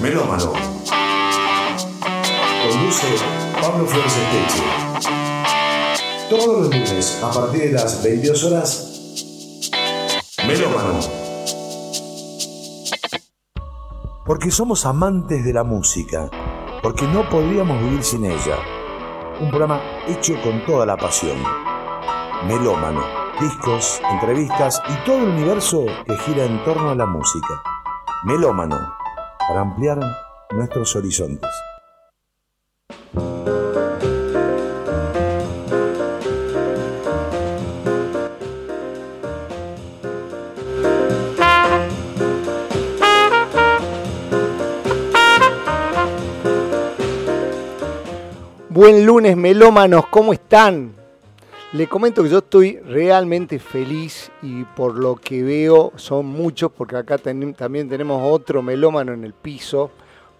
Melómano. Conduce Pablo Flores Esteche. Todos los lunes a partir de las 22 horas. Melómano. Porque somos amantes de la música. Porque no podríamos vivir sin ella. Un programa hecho con toda la pasión. Melómano. Discos, entrevistas y todo el universo que gira en torno a la música. Melómano. Para ampliar nuestros horizontes. Buen lunes, melómanos, ¿cómo están? Le comento que yo estoy realmente feliz y por lo que veo son muchos, porque acá ten- también tenemos otro melómano en el piso,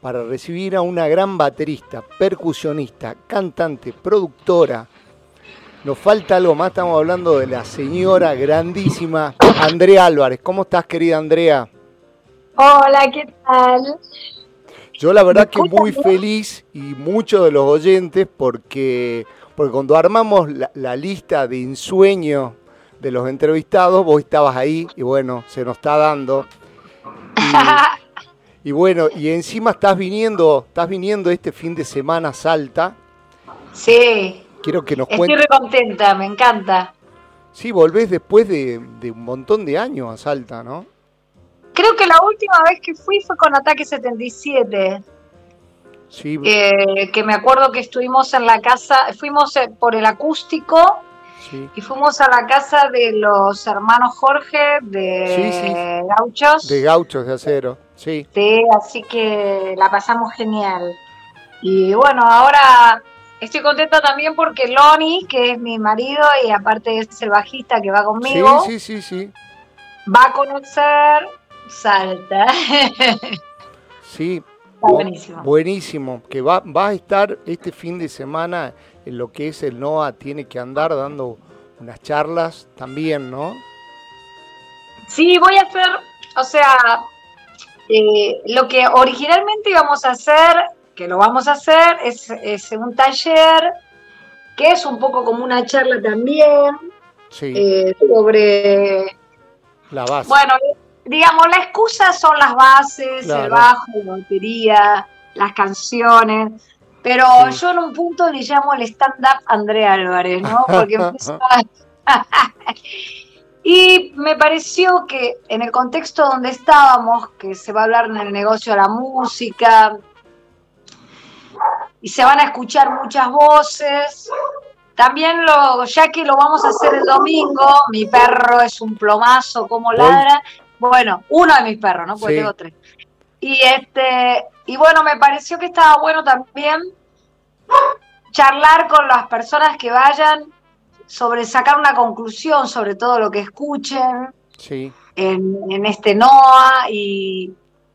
para recibir a una gran baterista, percusionista, cantante, productora. Nos falta algo más, estamos hablando de la señora grandísima Andrea Álvarez. ¿Cómo estás, querida Andrea? Hola, ¿qué tal? Yo la verdad que ¿Me muy feliz y muchos de los oyentes porque, porque cuando armamos la, la lista de ensueño de los entrevistados, vos estabas ahí y bueno, se nos está dando. Y, y bueno, y encima estás viniendo, estás viniendo este fin de semana a Salta. Sí, Quiero que nos estoy cuentes. re contenta, me encanta. Sí, volvés después de, de un montón de años a Salta, ¿no? Creo que la última vez que fui fue con Ataque 77, Sí, eh, que me acuerdo que estuvimos en la casa, fuimos eh, por el acústico sí. y fuimos a la casa de los hermanos Jorge de Sí. Gauchos. De gauchos de acero, sí. Sí, así que la pasamos genial. Y bueno, ahora estoy contenta también porque Loni, que es mi marido y aparte es el bajista que va conmigo, sí, sí, sí. va a conocer Salta. Sí, Está buenísimo. Buenísimo, que va, va a estar este fin de semana en lo que es el NOA, tiene que andar dando unas charlas también, ¿no? Sí, voy a hacer, o sea, eh, lo que originalmente íbamos a hacer, que lo vamos a hacer, es, es un taller que es un poco como una charla también Sí, eh, sobre la base. Bueno, digamos, la excusa son las bases, Claro. el bajo, la batería, las canciones. Pero Sí. yo en un punto le llamo el stand-up Andrea Álvarez, ¿no? Porque empezó a- Y me pareció que en el contexto donde estábamos, que se va a hablar en el negocio de la música, y se van a escuchar muchas voces, también lo, ya que lo vamos a hacer el domingo, mi perro es un plomazo, como ladra. Bueno, uno de mis perros, ¿no? Porque Sí. tengo tres. Y este, y bueno, me pareció que estaba bueno también charlar con las personas que vayan sobre sacar una conclusión sobre todo lo que escuchen Sí, en, en este NOA y,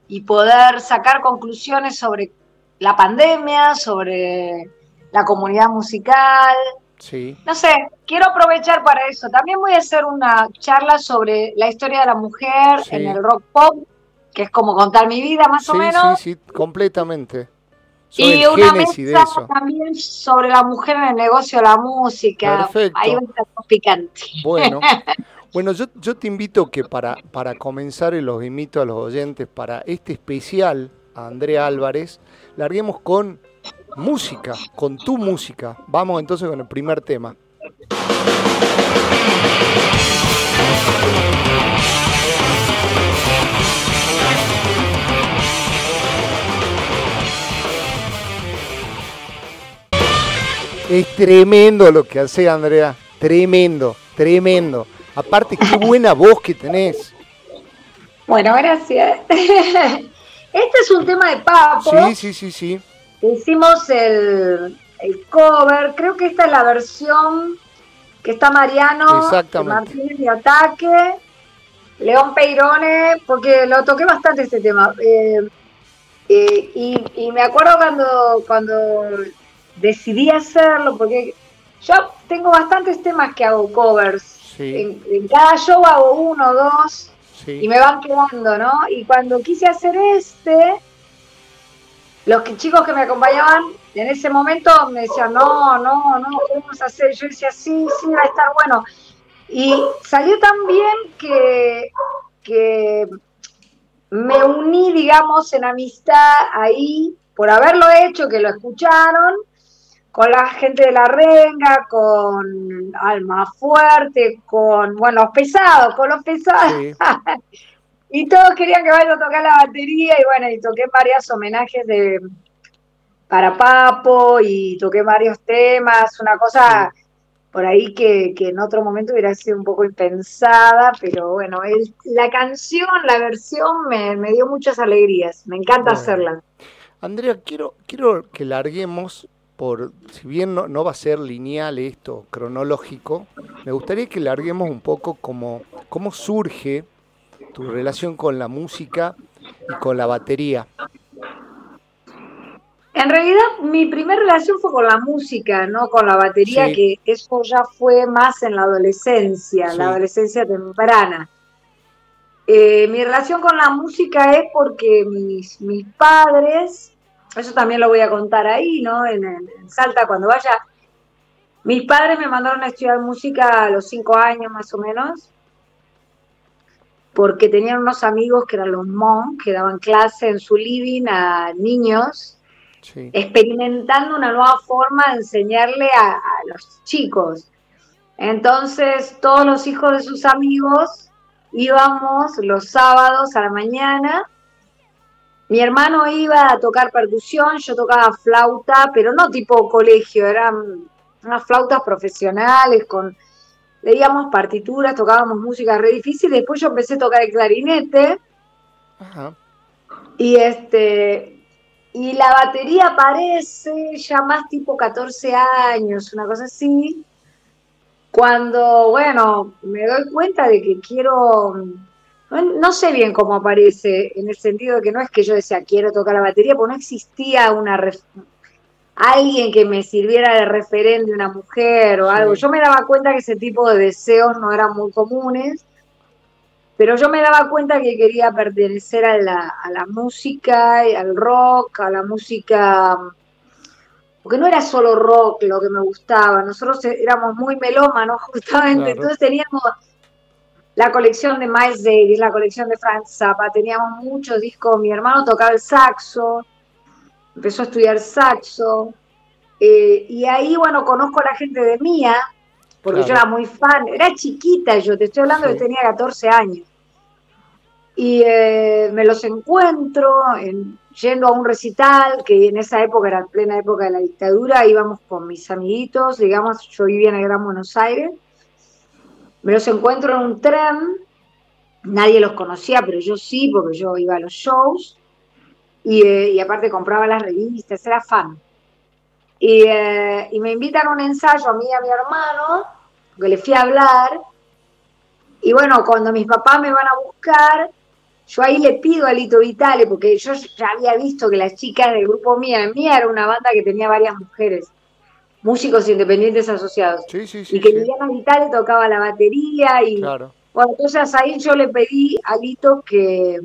y poder sacar conclusiones sobre la pandemia, sobre la comunidad musical. Sí, No sé, quiero aprovechar para eso. También voy a hacer una charla sobre la historia de la mujer Sí. en el rock pop, que es como contar mi vida más o menos. sí, sí, completamente. Y una mesa también sobre la mujer en el negocio de la música. Perfecto. Ahí va a estar picante. Bueno, bueno yo, yo te invito que para, para comenzar, y los invito a los oyentes, para este especial a Andrea Álvarez, larguemos con música, con tu música. Vamos entonces con el primer tema. Es tremendo lo que hace Andrea, tremendo, tremendo. Aparte, qué buena voz que tenés. Bueno, gracias. Este es un tema de Papo. Sí, sí, sí, sí. Hicimos el, el cover. Creo que esta es la versión que está Mariano. Martínez de Ataque, León Peirone, porque lo toqué bastante este tema. Eh, eh, y, y me acuerdo cuando, cuando decidí hacerlo, porque yo tengo bastantes temas que hago covers. Sí, En, en cada show hago uno o dos y me van quedando, ¿no? Y cuando quise hacer este, los chicos que me acompañaban en ese momento me decían, no, no, no, ¿qué vamos a hacer? Yo decía, sí, sí, va a estar bueno. Y salió tan bien que, que me uní, digamos, en amistad ahí, por haberlo hecho, que lo escucharon, con la gente de la renga, con Alma Fuerte, con, bueno, los pesados, con los pesados. y todos querían que vaya a tocar la batería y bueno, y toqué varios homenajes de para Papo y toqué varios temas, una cosa por ahí que, en otro momento hubiera sido un poco impensada, pero bueno, la canción, la versión me, dio muchas alegrías, me encanta hacerla. Andrea, quiero, quiero que larguemos por, si bien no, no, va a ser lineal esto, cronológico, me gustaría que larguemos un poco como cómo surge tu relación con la música y con la batería. En realidad, mi primera relación fue con la música, no con la batería, que eso ya fue más en la adolescencia, la adolescencia temprana. Eh, mi relación con la música es porque mis, mis padres, eso también lo voy a contar ahí, ¿no? En, en, Salta, cuando vaya. Mis padres me mandaron a estudiar música a los cinco años más o menos, porque tenían unos amigos que eran los monks, que daban clase en su living a niños experimentando una nueva forma de enseñarle a, los chicos. Entonces, todos los hijos de sus amigos íbamos los sábados a la mañana. Mi hermano iba a tocar percusión, yo tocaba flauta, pero no tipo colegio, eran unas flautas profesionales con leíamos partituras, tocábamos música re difícil, después yo empecé a tocar el clarinete. Y este y la batería aparece ya más tipo 14 años, una cosa así, cuando, bueno, me doy cuenta de que quiero, no, sé bien cómo aparece, en el sentido de que no es que yo decía quiero tocar la batería, porque no existía una alguien que me sirviera de referente, una mujer o algo. Yo me daba cuenta que ese tipo de deseos no eran muy comunes pero yo me daba cuenta que quería pertenecer a la, a la música, al rock, a la música, porque no era solo rock lo que me gustaba, nosotros éramos muy melómanos justamente, entonces teníamos la colección de Miles Davis, la colección de Frank Zappa, teníamos muchos discos, mi hermano tocaba el saxo, empezó a estudiar saxo, eh, y ahí, bueno, conozco a la gente de Mía, porque yo era muy fan, era chiquita yo, te estoy hablando que tenía 14 años. Y eh, me los encuentro yendo a un recital, que en esa época era plena época de la dictadura, íbamos con mis amiguitos, digamos, yo vivía en el Gran Buenos Aires, me los encuentro en un tren, nadie los conocía, pero yo sí, porque yo iba a los shows, y, eh, aparte compraba las revistas, era fan. Y, eh, y, me invitan a un ensayo a mí y a mi hermano, que le fui a hablar, y bueno, cuando mis papás me van a buscar, yo ahí le pido a Lito Vitale, porque yo ya había visto que las chicas del grupo Mía, Mía era una banda que tenía varias mujeres, músicos independientes asociados. y que Liliana Vitale tocaba la batería y bueno, entonces ahí yo le pedí a Lito que,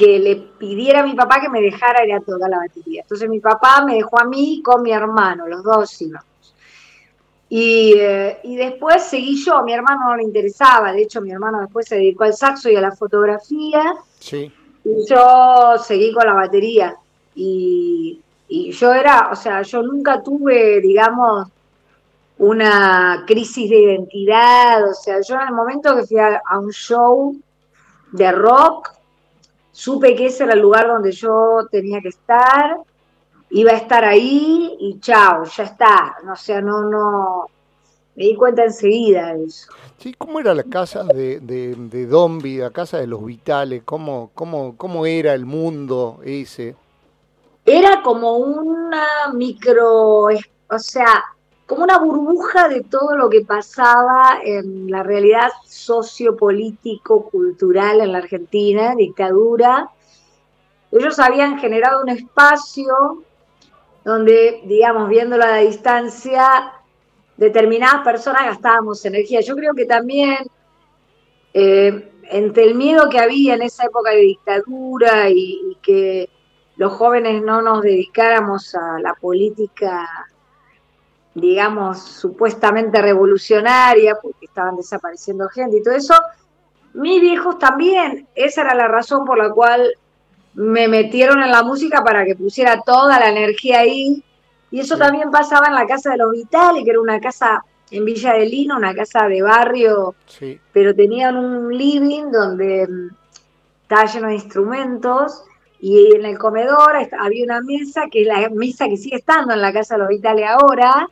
que le pidiera a mi papá que me dejara ir a tocar la batería. Entonces mi papá me dejó a mí con mi hermano, los dos íbamos. Eh, y, después seguí yo, a mi hermano no le interesaba, de hecho mi hermano después se dedicó al saxo y a la fotografía. Sí. Y yo seguí con la batería. Y, yo era, o sea, yo nunca tuve, digamos, una crisis de identidad. O sea, yo en el momento que fui a, a un show de rock, supe que ese era el lugar donde yo tenía que estar iba a estar ahí y chao, ya está. O sea, no, no, me di cuenta enseguida de eso. Sí, ¿cómo era la casa de, de, de Dombi, la casa de los Vitales? ¿Cómo, cómo, ¿Cómo era el mundo ese? Era como una micro, o sea, como una burbuja de todo lo que pasaba en la realidad sociopolítico, cultural en la Argentina, dictadura. Ellos habían generado un espacio donde, digamos, viéndolo a la distancia, determinadas personas gastábamos energía. Yo creo que también eh, entre el miedo que había en esa época de dictadura y, que los jóvenes no nos dedicáramos a la política, digamos, supuestamente revolucionaria, porque estaban desapareciendo gente y todo eso, mis viejos también, esa era la razón por la cual me metieron en la música para que pusiera toda la energía ahí. Y eso también pasaba en la casa de los Vitales, que era una casa en Villa de Lino, una casa de barrio, pero tenían un living donde mm, estaba lleno de instrumentos y en el comedor había una mesa, que es la mesa que sigue estando en la casa de los Vitales ahora,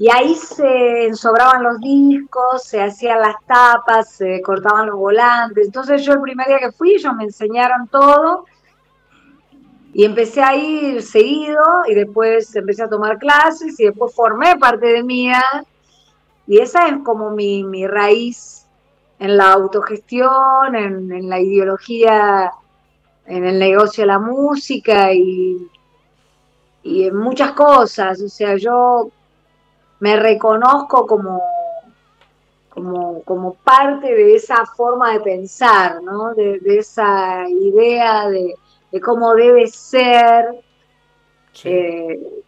y ahí se ensobraban los discos, se hacían las tapas, se cortaban los volantes. Entonces yo el primer día que fui, ellos me enseñaron todo y empecé a ir seguido y después empecé a tomar clases y después formé parte de mía. Y esa es como mi, mi raíz en la autogestión, en, en, la ideología, en el negocio de la música y, y en muchas cosas. O sea, yo me reconozco como, como, como parte de esa forma de pensar, ¿no? de, de esa idea de de cómo debe ser eh,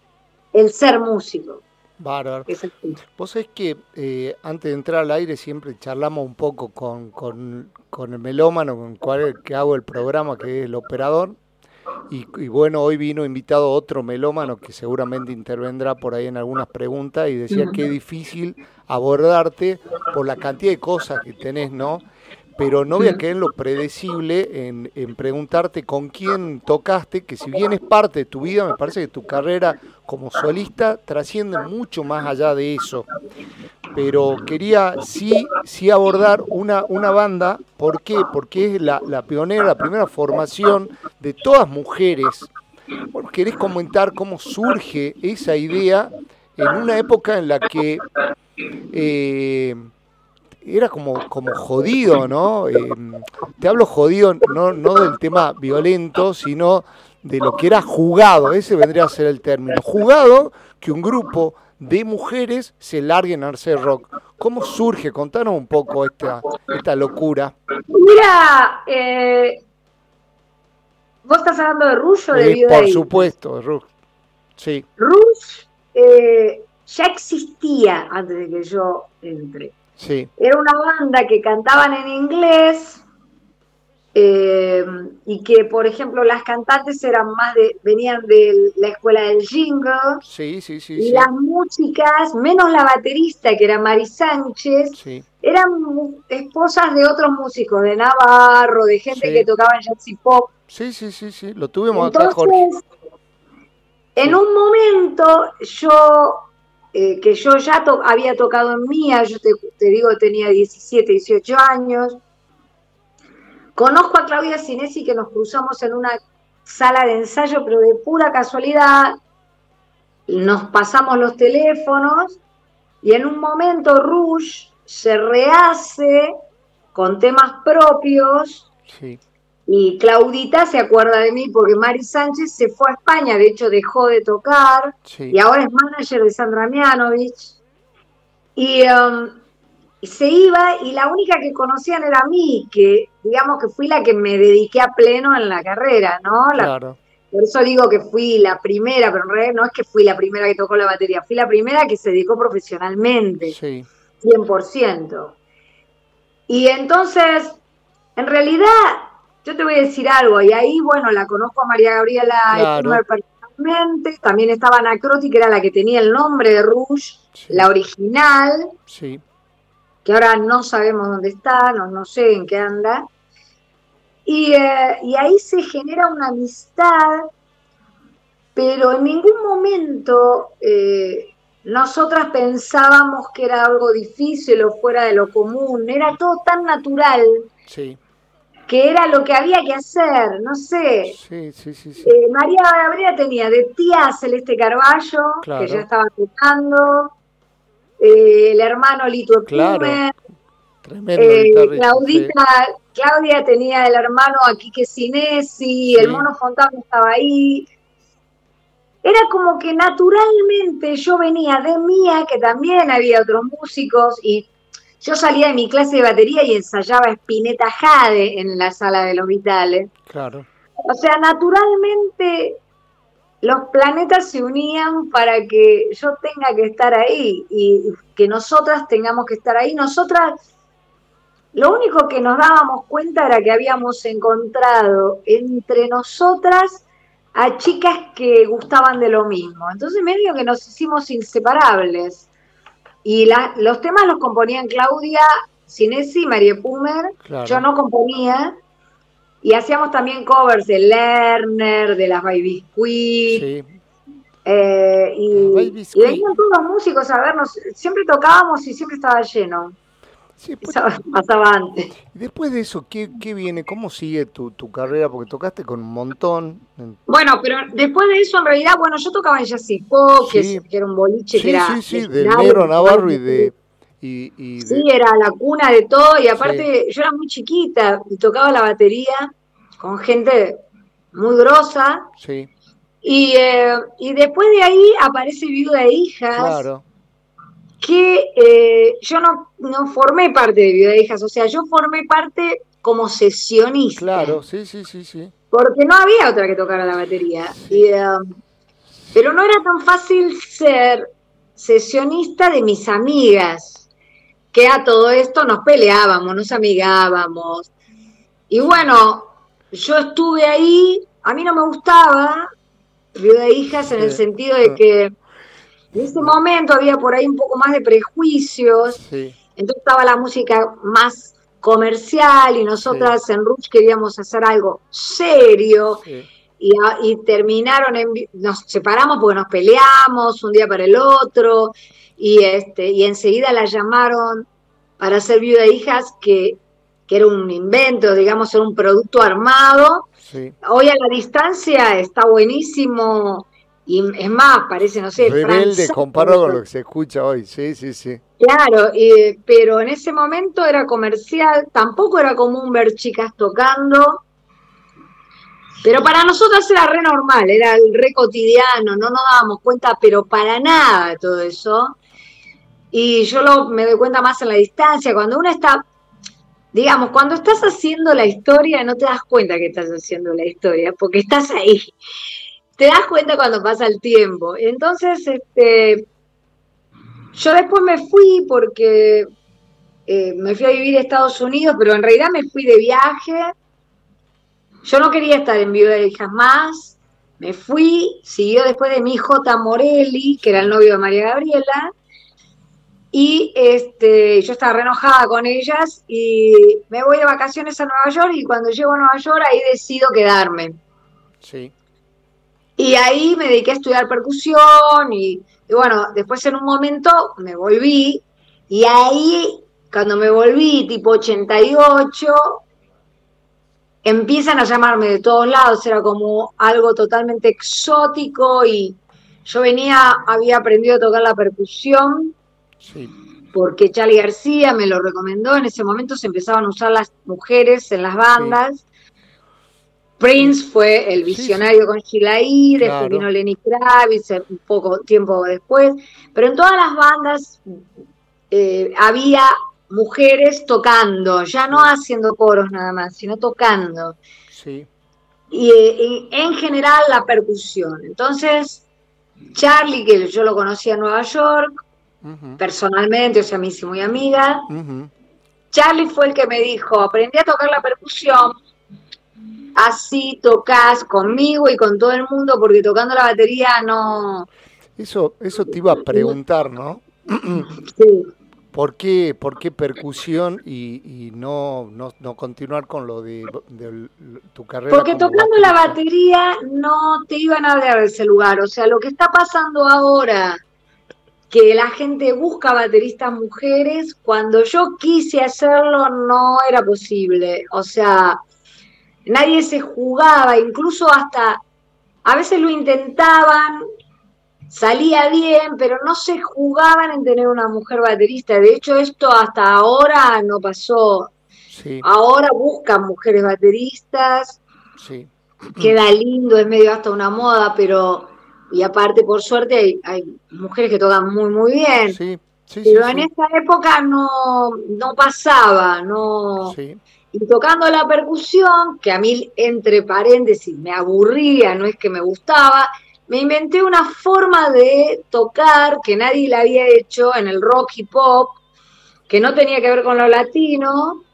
el ser músico. Bárbaro. Vos sabés que eh, antes de entrar al aire siempre charlamos un poco con, con, con el melómano con el cual que hago el programa, que es el operador. Y, y, bueno, hoy vino invitado otro melómano que seguramente intervendrá por ahí en algunas preguntas y decía que es difícil abordarte por la cantidad de cosas que tenés, ¿no? Pero no voy a quedar en lo predecible en, preguntarte con quién tocaste, que si bien es parte de tu vida, me parece que tu carrera como solista trasciende mucho más allá de eso. Pero quería sí, sí abordar una, una banda, ¿por qué? Porque es la, pionera, la primera formación de todas mujeres. Bueno, ¿Querés comentar cómo surge esa idea en una época en la que... Eh, era como, como jodido, ¿no? Eh, te hablo jodido no, no del tema violento, sino de lo que era jugado, ese vendría a ser el término. Jugado que un grupo de mujeres se larguen a hacer rock. ¿Cómo surge? Contanos un poco esta, esta locura. Mira, eh, vos estás hablando de Rush o de eh, Por supuesto, Rush. Sí. Rush eh, ya existía antes de que yo entre. Era una banda que cantaban en inglés eh, y que, por ejemplo, las cantantes eran más de, venían de la escuela del jingle. Sí, sí, sí. Y las músicas, menos la baterista, que era Mari Sánchez, eran esposas de otros músicos, de Navarro, de gente que tocaba jazz y pop. Sí, sí, sí, sí, lo tuvimos acá, Jorge. En un momento yo eh, que yo ya había tocado en Mía, yo te, digo, tenía 17, 18 años. Conozco a Claudia Sinesi que nos cruzamos en una sala de ensayo, pero de pura casualidad. Nos pasamos los teléfonos y en un momento Rush se rehace con temas propios. Sí. Y Claudita se acuerda de mí porque Mari Sánchez se fue a España, de hecho dejó de tocar y ahora es manager de Sandra Mianovich. Um, y se iba y la única que conocían era a mí, que digamos que fui la que me dediqué a pleno en la carrera, ¿no? claro. Por eso digo que fui la primera, pero en realidad no es que fui la primera que tocó la batería, fui la primera que se dedicó profesionalmente, sí. 100%. Y entonces, en realidad, yo te voy a decir algo, y ahí, bueno, la conozco a María Gabriela personalmente, también estaba Anacroti, que era la que tenía el nombre de Rouge, la original, sí. que ahora no sabemos dónde está, no, no sé en qué anda. Y, eh, y ahí se genera una amistad, pero en ningún momento eh, nosotras pensábamos que era algo difícil o fuera de lo común, era todo tan natural. Sí que era lo que había que hacer, no sé. Sí, sí, sí, eh, María Gabriela tenía de tía Celeste Carballo, que ya estaba tocando, eh, el hermano Lito claro. eh, Claudita, Claudia tenía el hermano Aquique Sinesi, el mono Fontana estaba ahí. Era como que naturalmente yo venía de Mía, que también había otros músicos, y yo salía de mi clase de batería y ensayaba Spinetta Jade en la sala de los Vitales. Claro. o sea, naturalmente los planetas se unían para que yo tenga que estar ahí y que nosotras tengamos que estar ahí. Nosotras, lo único que nos dábamos cuenta era que habíamos encontrado entre nosotras a chicas que gustaban de lo mismo. Entonces medio que nos hicimos inseparables. Y los temas los componían Claudia Sinesi y María Pumer. Yo no componía. Y hacíamos también covers de Lerner, de las Baby Sí. Eh, y, venían todos los músicos a vernos. Siempre tocábamos y siempre estaba lleno. Sí, pues, pasaba antes. Después de eso, ¿qué, viene? ¿Cómo sigue tu, tu, carrera? Porque tocaste con un montón. Bueno, pero después de eso, en realidad, bueno, yo tocaba en Yacipo, que, era un boliche que era... Sí, sí, de Negro Navarro y de... Y, Sí, era la cuna de todo, y aparte yo era muy chiquita y tocaba la batería con gente muy grosa. Sí. Y, eh, y después de ahí aparece Viuda de Hijas. Claro que eh, yo no, no formé parte de Viuda Hijas, o sea, yo formé parte como sesionista. Claro, sí, sí, sí, sí. Porque no había otra que tocara la batería. Um, pero no era tan fácil ser sesionista de mis amigas, que a todo esto nos peleábamos, nos amigábamos. Y bueno, yo estuve ahí, a mí no me gustaba Viuda de Hijas en el sentido de que en ese momento había por ahí un poco más de prejuicios, entonces estaba la música más comercial y nosotras en Ruch queríamos hacer algo serio. Y, terminaron, en, nos separamos porque nos peleamos un día para el otro. Y, este, y enseguida la llamaron para ser viuda de hijas que, que era un invento, digamos, era un producto armado. Hoy a la distancia está buenísimo y es más, parece, no sé. Rebelde comparado con lo que se escucha hoy, sí, sí, sí. Claro, pero en ese momento era comercial, tampoco era común ver chicas tocando. Pero para nosotros era re normal, era el re cotidiano, no nos dábamos cuenta, pero para nada de todo eso. Y yo lo, me doy cuenta más en la distancia, cuando uno está, digamos, cuando estás haciendo la historia, no te das cuenta que estás haciendo la historia, porque estás ahí te das cuenta cuando pasa el tiempo. Entonces, este, yo después me fui porque eh, me fui a vivir a Estados Unidos, pero en realidad me fui de viaje. Yo no quería estar en Viuda de Hijas más. Me fui, siguió después de mi J. Morelli, que era el novio de María Gabriela. Y este, yo estaba re enojada con ellas y me voy de vacaciones a Nueva York y cuando llego a Nueva York ahí decido quedarme. Sí. Y ahí me dediqué a estudiar percusión y, bueno, después en un momento me volví y ahí, cuando me volví, tipo 88, empiezan a llamarme de todos lados, era como algo totalmente exótico y yo venía, había aprendido a tocar la percusión. Porque Charlie García me lo recomendó, en ese momento se empezaban a usar las mujeres en las bandas. Prince fue el visionario con Sheila después vino Lenny Kravitz un poco tiempo después, pero en todas las bandas eh, había mujeres tocando, ya no haciendo coros nada más, sino tocando. Sí. Y, en general la percusión. Entonces, Charlie, que yo lo conocí en Nueva York, personalmente, o sea, me hice muy amiga. Charlie fue el que me dijo, aprendí a tocar la percusión así tocas conmigo y con todo el mundo, porque tocando la batería no... Eso, eso te iba a preguntar, ¿no? sí. ¿Por qué, por qué percusión y, no, no, continuar con lo de, tu carrera? Porque tocando la batería no te iban a dar ese lugar. O sea, lo que está pasando ahora, que la gente busca bateristas mujeres, cuando yo quise hacerlo no era posible. O sea, nadie se jugaba, incluso hasta a veces lo intentaban, salía bien, pero no se jugaban en tener una mujer baterista. De hecho, esto hasta ahora no pasó. Ahora buscan mujeres bateristas. Sí. Queda lindo, es medio hasta una moda, pero y aparte por suerte hay, mujeres que tocan muy muy bien. Sí, sí, pero en esa época no, no pasaba, no Y tocando la percusión, que a mí, entre paréntesis, me aburría, no es que me gustaba, me inventé una forma de tocar que nadie la había hecho en el rock y pop, que no tenía que ver con lo latino,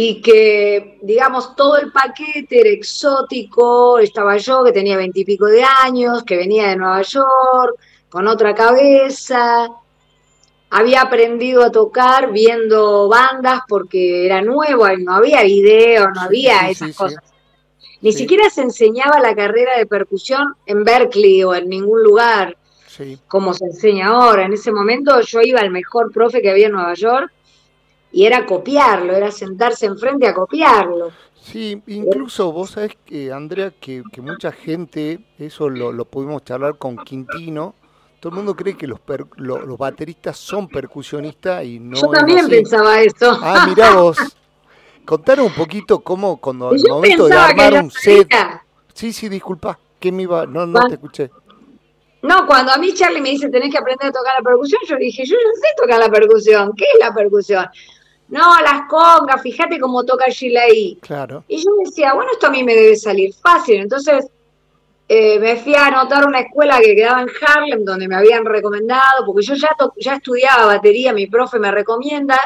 y que, digamos, todo el paquete era exótico, estaba yo que tenía veintipico de años, que venía de Nueva York, con otra cabeza, había aprendido a tocar viendo bandas porque era nuevo, no había video, no había esas cosas. Ni siquiera se enseñaba la carrera de percusión en Berkeley o en ningún lugar como se enseña ahora. En ese momento yo iba al mejor profe que había en Nueva York y era copiarlo, era sentarse enfrente a copiarlo. Sí, incluso vos sabés que, Andrea, que, mucha gente, eso lo, lo pudimos charlar con Quintino, todo el mundo cree que los, los, bateristas son percusionistas y no. Yo también pensaba eso. Ah, mirá vos. Contaron un poquito cómo cuando el momento de armar un set. Sí, sí, disculpa, que me iba, no, no te escuché. No, cuando a mí Charlie me dice tenés que aprender a tocar la percusión, yo dije, yo no sé tocar la percusión. ¿Qué es la percusión? No, las congas, fíjate cómo toca Sheila ahí. Claro. Y yo decía, bueno, esto a mí me debe salir fácil. Entonces eh, me fui a anotar una escuela que quedaba en Harlem, donde me habían recomendado, porque yo ya, ya estudiaba batería, mi profe me recomienda.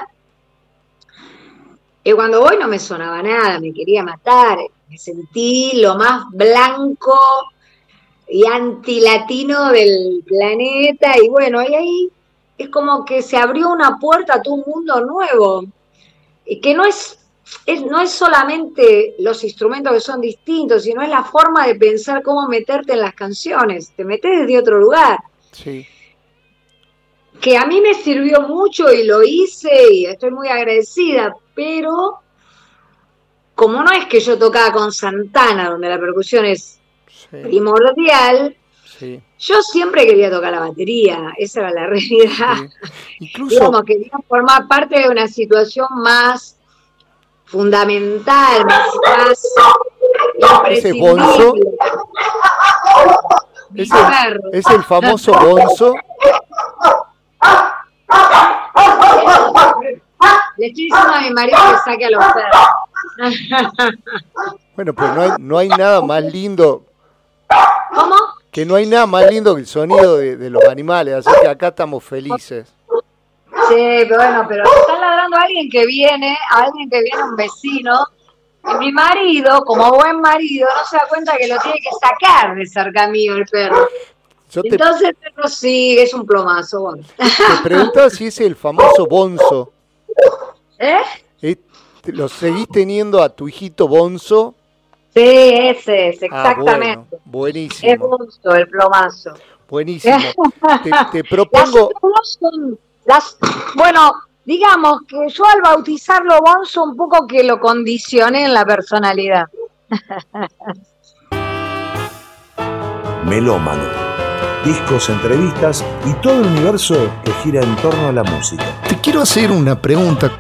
Y cuando voy no me sonaba nada, me quería matar, me sentí lo más blanco y antilatino del planeta, y bueno, y ahí es como que se abrió una puerta a todo un mundo nuevo, y que no es no es solamente los instrumentos que son distintos, sino es la forma de pensar cómo meterte en las canciones. Te metes desde otro lugar. Sí. Que a mí me sirvió mucho y lo hice y estoy muy agradecida, pero como no es que yo tocaba con Santana, donde la percusión es primordial, yo siempre quería tocar la batería, esa era la realidad. Incluso... Digamos, quería formar parte de una situación más fundamental, más, ese bonzo es el, es el famoso bonzo. Le estoy diciendo a mi marido que saque a los perros. Bueno pues no hay, no hay nada más lindo ¿cómo? que no hay nada más lindo que el sonido de, de los animales así que acá estamos felices Sí, pero bueno, pero está ladrando alguien que viene, alguien que viene, un vecino, y mi marido, como buen marido, no se da cuenta que lo tiene que sacar de cerca mío el perro. Entonces el perro sigue, es un plomazo. Te pregunto si es el famoso Bonzo. ¿Eh? ¿Lo seguís teniendo a tu hijito Bonzo? Sí, ese es, ah, exactamente. buenísimo. Es Bonzo, el plomazo. Buenísimo. te, te propongo... Las, bueno, digamos que yo al bautizarlo Bonzo un poco que lo condicioné en la personalidad. Melómano. Discos, entrevistas y todo el universo que gira en torno a la música. Te quiero hacer una pregunta.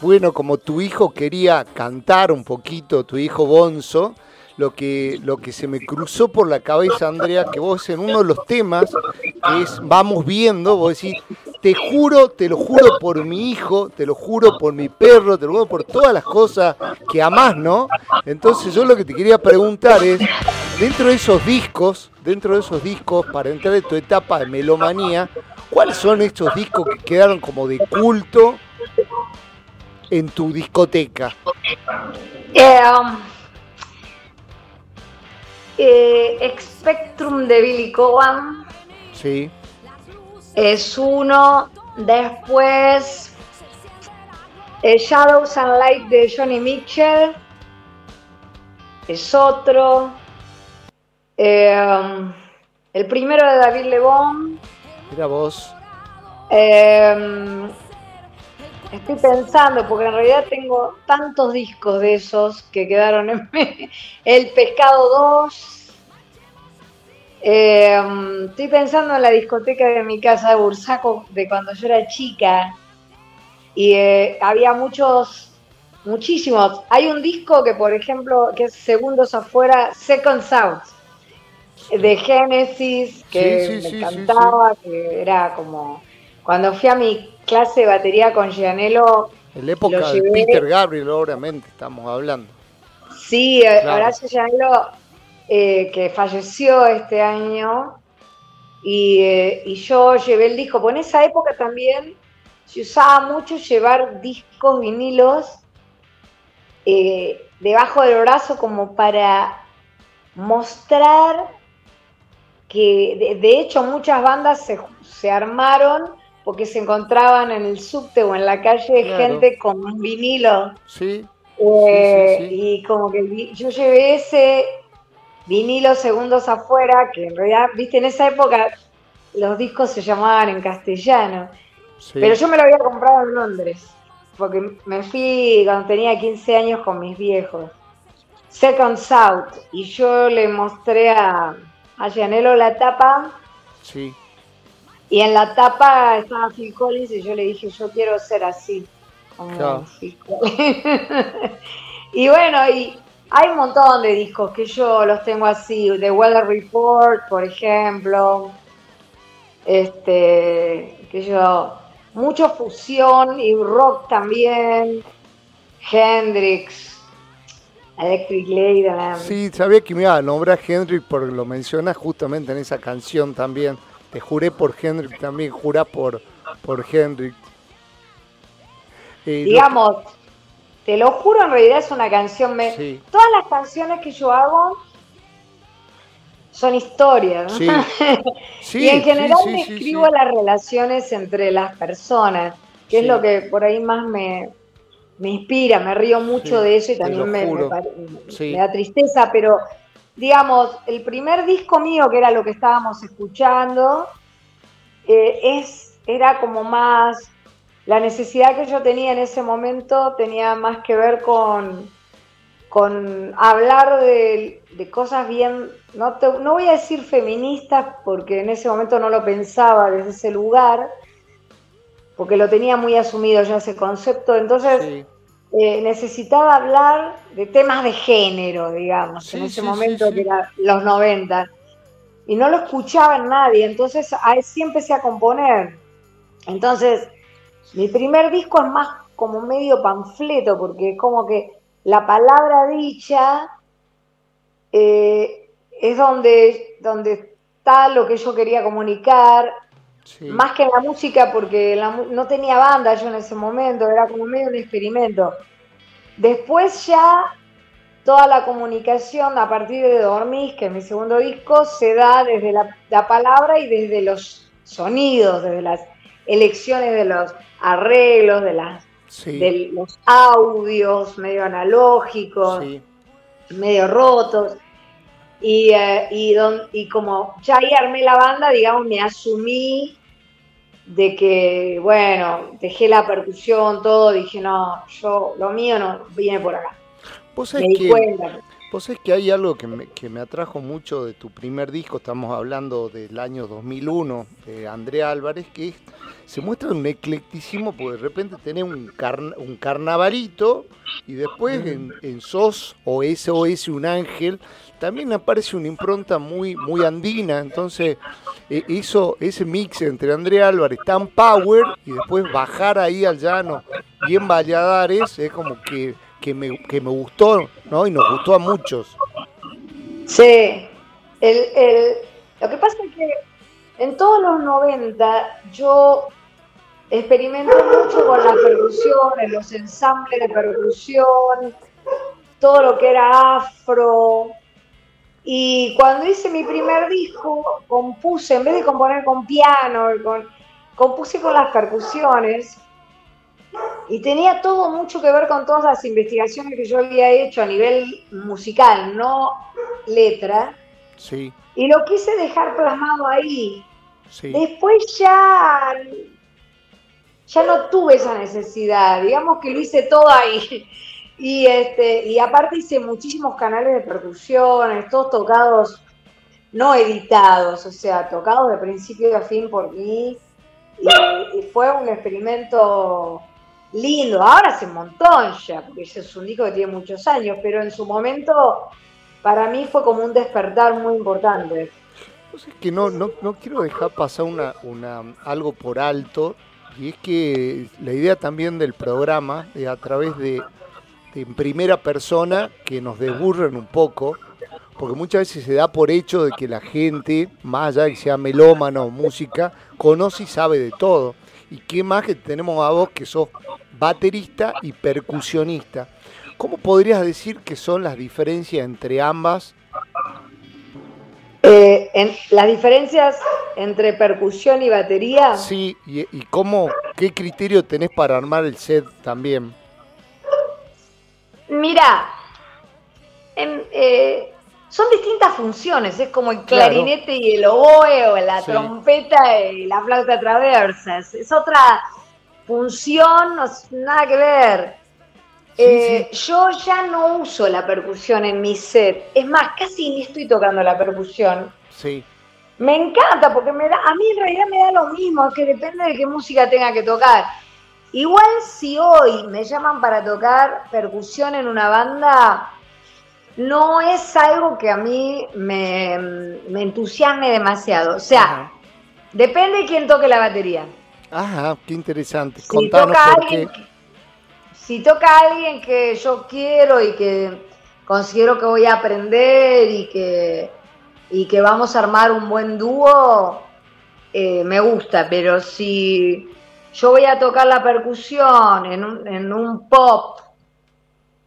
Bueno, como tu hijo quería cantar un poquito, tu hijo Bonzo, lo que, lo que se me cruzó por la cabeza, Andrea, que vos en uno de los temas, que es Vamos viendo, vos decís, te juro, te lo juro por mi hijo, te lo juro por mi perro, te lo juro por todas las cosas que amás, ¿no? Entonces yo lo que te quería preguntar es, dentro de esos discos, dentro de esos discos, para entrar en tu etapa de melomanía, ¿cuáles son estos discos que quedaron como de culto en tu discoteca? Eh, um, eh, Spectrum de Billy Cohen. Sí. Es uno. Después. Eh, Shadows and Light de Johnny Mitchell. Es otro. Eh, el primero de David Lebón. Mira vos. Estoy pensando, porque en realidad tengo tantos discos de esos que quedaron en El Pescado 2. Em, estoy pensando en la discoteca de mi casa de Bursaco de cuando yo era chica. Y eh, había muchos, muchísimos. Hay un disco que, por ejemplo, que es Segundos Afuera, Second South. de Genesis, que me encantaba, que era como cuando fui a mi clase de batería con Gianello. En la época de Peter Gabriel, obviamente, estamos hablando. Sí, eh, Horacio Gianello, eh, que falleció este año, y, eh, y, yo llevé el disco. Pues en esa época también se usaba mucho llevar discos vinilos debajo del brazo como para mostrar que de, hecho muchas bandas se, armaron porque se encontraban en el subte o en la calle gente con un vinilo. Sí, eh, Y como que yo llevé ese vinilo segundos afuera, que en realidad, viste, en esa época los discos se llamaban en castellano. Pero yo me lo había comprado en Londres, porque me fui cuando tenía 15 años con mis viejos. Second South, y yo le mostré a, a Gianello la tapa. Sí. Y en la tapa estaba Phil Collins y yo le dije, yo quiero ser así. y bueno, y hay un montón de discos que yo los tengo así, The Weather Report, por ejemplo. Este, que yo, mucho fusión y rock también. Hendrix, Electric Ladyland. Sí, sabía que me iba a nombrar Hendrix porque lo mencionas justamente en esa canción también. Te juré por Hendrix también, jurá por, por Hendrix. Digamos, te lo juro, en realidad es una canción. Me... Todas las canciones que yo hago son historias. Sí. y en general describo las relaciones entre las personas, que es lo que por ahí más me, me inspira, me río mucho de eso y también me, da tristeza, pero digamos, el primer disco mío, que era lo que estábamos escuchando, eh, es, era como más, la necesidad que yo tenía en ese momento tenía más que ver con, con hablar de, cosas bien, no, no voy a decir feministas, porque en ese momento no lo pensaba desde ese lugar, porque lo tenía muy asumido ya ese concepto, entonces eh, necesitaba hablar de temas de género, digamos, en ese momento que era los 90, y no lo escuchaba en nadie, entonces ahí sí empecé a componer. Entonces, mi primer disco es más como medio panfleto, porque es como que la palabra dicha eh, es donde, donde está lo que yo quería comunicar, más que en la música, porque no tenía banda yo en ese momento, era como medio un experimento. Después ya toda la comunicación a partir de Dormís, que es mi segundo disco, se da desde la, palabra y desde los sonidos, desde las elecciones de los arreglos, de, las, de los audios medio analógicos, medio rotos. Y, eh, y, como ya ahí armé la banda, digamos, me asumí de que, bueno, dejé la percusión, todo, dije, no, yo, lo mío no viene por acá. Vos sabés, que, vos que hay algo que me, atrajo mucho de tu primer disco, estamos hablando del año 2001, de André Álvarez, que se muestra un eclecticismo, porque de repente tenés un, un carnavalito y después en, SOS o SOS Un Ángel también aparece una impronta muy, andina, entonces eh, hizo ese mix entre André Álvarez, tan power, y después bajar ahí al llano, bien Valladares, es como que, que, me, que me gustó, ¿no? Y nos gustó a muchos. Sí, el, el, lo que pasa es que en todos los 90 yo experimento mucho con la percusión, en los ensambles de percusión, todo lo que era afro, y cuando hice mi primer disco, compuse, en vez de componer con piano, compuse con las percusiones. Y tenía todo mucho que ver con todas las investigaciones que yo había hecho a nivel musical, no letra. Sí. Y lo quise dejar plasmado ahí. Después ya, ya no tuve esa necesidad. Digamos que lo hice todo ahí. Y, este, y aparte hice muchísimos canales de percusiones, todos tocados, no editados, o sea, tocados de principio a fin por mí. Y, fue un experimento lindo. Ahora hace un montón ya, porque ese es un disco que tiene muchos años, pero en su momento para mí fue como un despertar muy importante. Es que no, no, no quiero dejar pasar una, una, algo por alto, y es que la idea también del programa, es a través de, de en primera persona, que nos desburren un poco, porque muchas veces se da por hecho de que la gente, más allá de que sea melómano o música, conoce y sabe de todo. Y qué más que tenemos a vos que sos baterista y percusionista. ¿Cómo podrías decir que son las diferencias entre ambas? Eh, en, las diferencias entre percusión y batería. Sí, y, y, cómo, qué criterio tenés para armar el set también. Mira, en, eh, son distintas funciones, es como el clarinete claro. y el oboe o la sí. trompeta y la flauta traversa, es, otra función, no, nada que ver. Sí, eh, sí. Yo ya no uso la percusión en mi set, es más, casi ni estoy tocando la percusión. Sí. Me encanta porque me da, a mí en realidad me da lo mismo, es que depende de qué música tenga que tocar. Igual si hoy me llaman para tocar percusión en una banda, no es algo que a mí me, me entusiasme demasiado. O sea, Ajá. depende de quién toque la batería. Ajá, qué interesante. Si Contanos toca por alguien, qué. Si toca alguien que yo quiero y que considero que voy a aprender y que, y que vamos a armar un buen dúo, eh, me gusta. Pero si yo voy a tocar la percusión en un, en un pop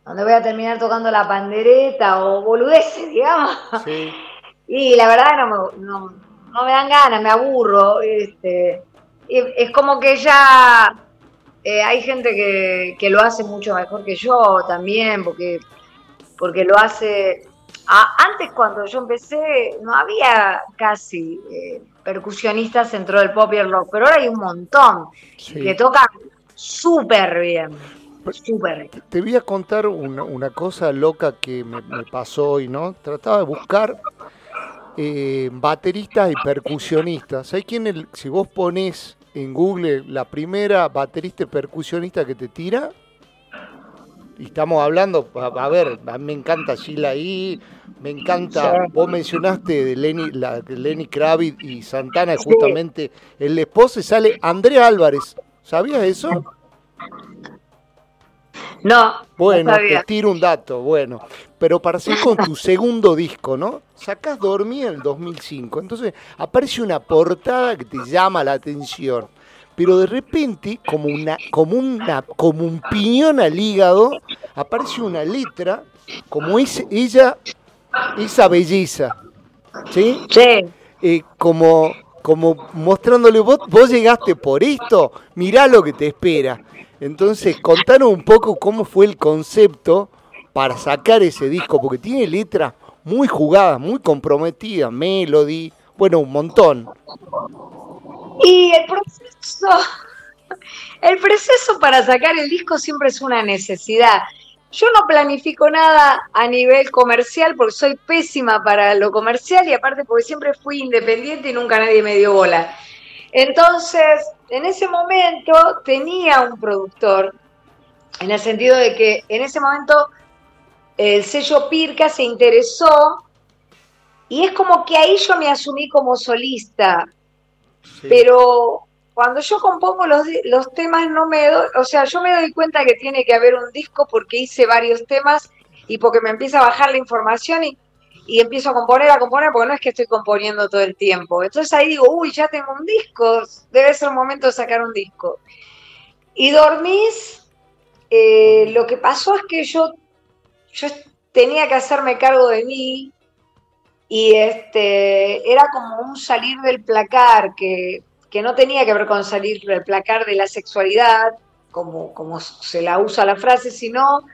donde voy a terminar tocando la pandereta o boludeces, digamos. Sí. Y la verdad no me, no, no me dan ganas, me aburro. Este, es como que ya eh, hay gente que, que, lo hace mucho mejor que yo también, porque, porque lo hace... Ah, antes cuando yo empecé no había casi eh, percusionistas dentro del pop y el rock, pero ahora hay un montón sí. que tocan súper bien. Te voy a contar una, una cosa loca que me, me, pasó hoy, ¿no? Trataba de buscar eh, bateristas y percusionistas. ¿Sabes quién? El, si vos pones en Google la primera baterista y percusionista que te tira, y estamos hablando, a, a ver, a mí me encanta Sheila ahí, me encanta, sí. vos mencionaste de Lenny, la, de Lenny Kravitz y Santana, sí. justamente el esposo sale Andrés Álvarez. ¿Sabías eso? No. Bueno, no te tiro un dato, bueno. Pero para hacer con tu segundo disco, ¿no? Sacás Dormí en el 2005. Entonces aparece una portada que te llama la atención. Pero de repente, como, una, como, una, como un piñón al hígado, aparece una letra, como es ella, esa belleza. ¿Sí? Sí. Eh, como, como mostrándole, vos, vos llegaste por esto, mirá lo que te espera. Entonces, contanos un poco cómo fue el concepto para sacar ese disco, porque tiene letras muy jugadas, muy comprometidas, melody, bueno, un montón. Y el proceso, el proceso para sacar el disco siempre es una necesidad. Yo no planifico nada a nivel comercial porque soy pésima para lo comercial y aparte porque siempre fui independiente y nunca nadie me dio bola. Entonces, en ese momento tenía un productor, en el sentido de que en ese momento el sello Pirca se interesó y es como que ahí yo me asumí como solista, sí. pero cuando yo compongo los, los temas no me doy, o sea, yo me doy cuenta que tiene que haber un disco porque hice varios temas y porque me empieza a bajar la información y y empiezo a componer, a componer, porque no es que estoy componiendo todo el tiempo. Entonces ahí digo, uy, ya tengo un disco, debe ser momento de sacar un disco. Y dormís, eh, lo que pasó es que yo, yo tenía que hacerme cargo de mí y este, era como un salir del placar que, que no tenía que ver con salir del placar de la sexualidad, como, como se la usa la frase, sino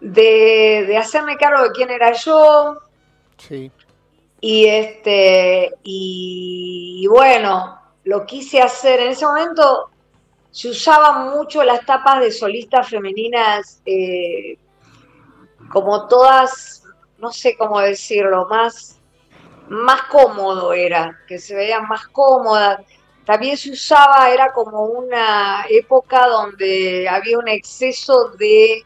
de, de, hacerme cargo de quién era yo, Sí. Y este, y, bueno, lo quise hacer. En ese momento se usaban mucho las tapas de solistas femeninas, eh, como todas, no sé cómo decirlo, más, más cómodo era, que se veían más cómodas. También se usaba, era como una época donde había un exceso de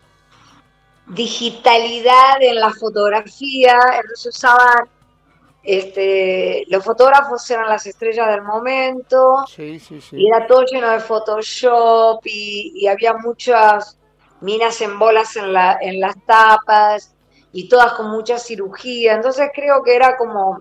digitalidad en la fotografía, entonces usaban, este, los fotógrafos eran las estrellas del momento, y era todo lleno de Photoshop y, había muchas minas en bolas en, la, en las tapas y todas con mucha cirugía, entonces creo que era como...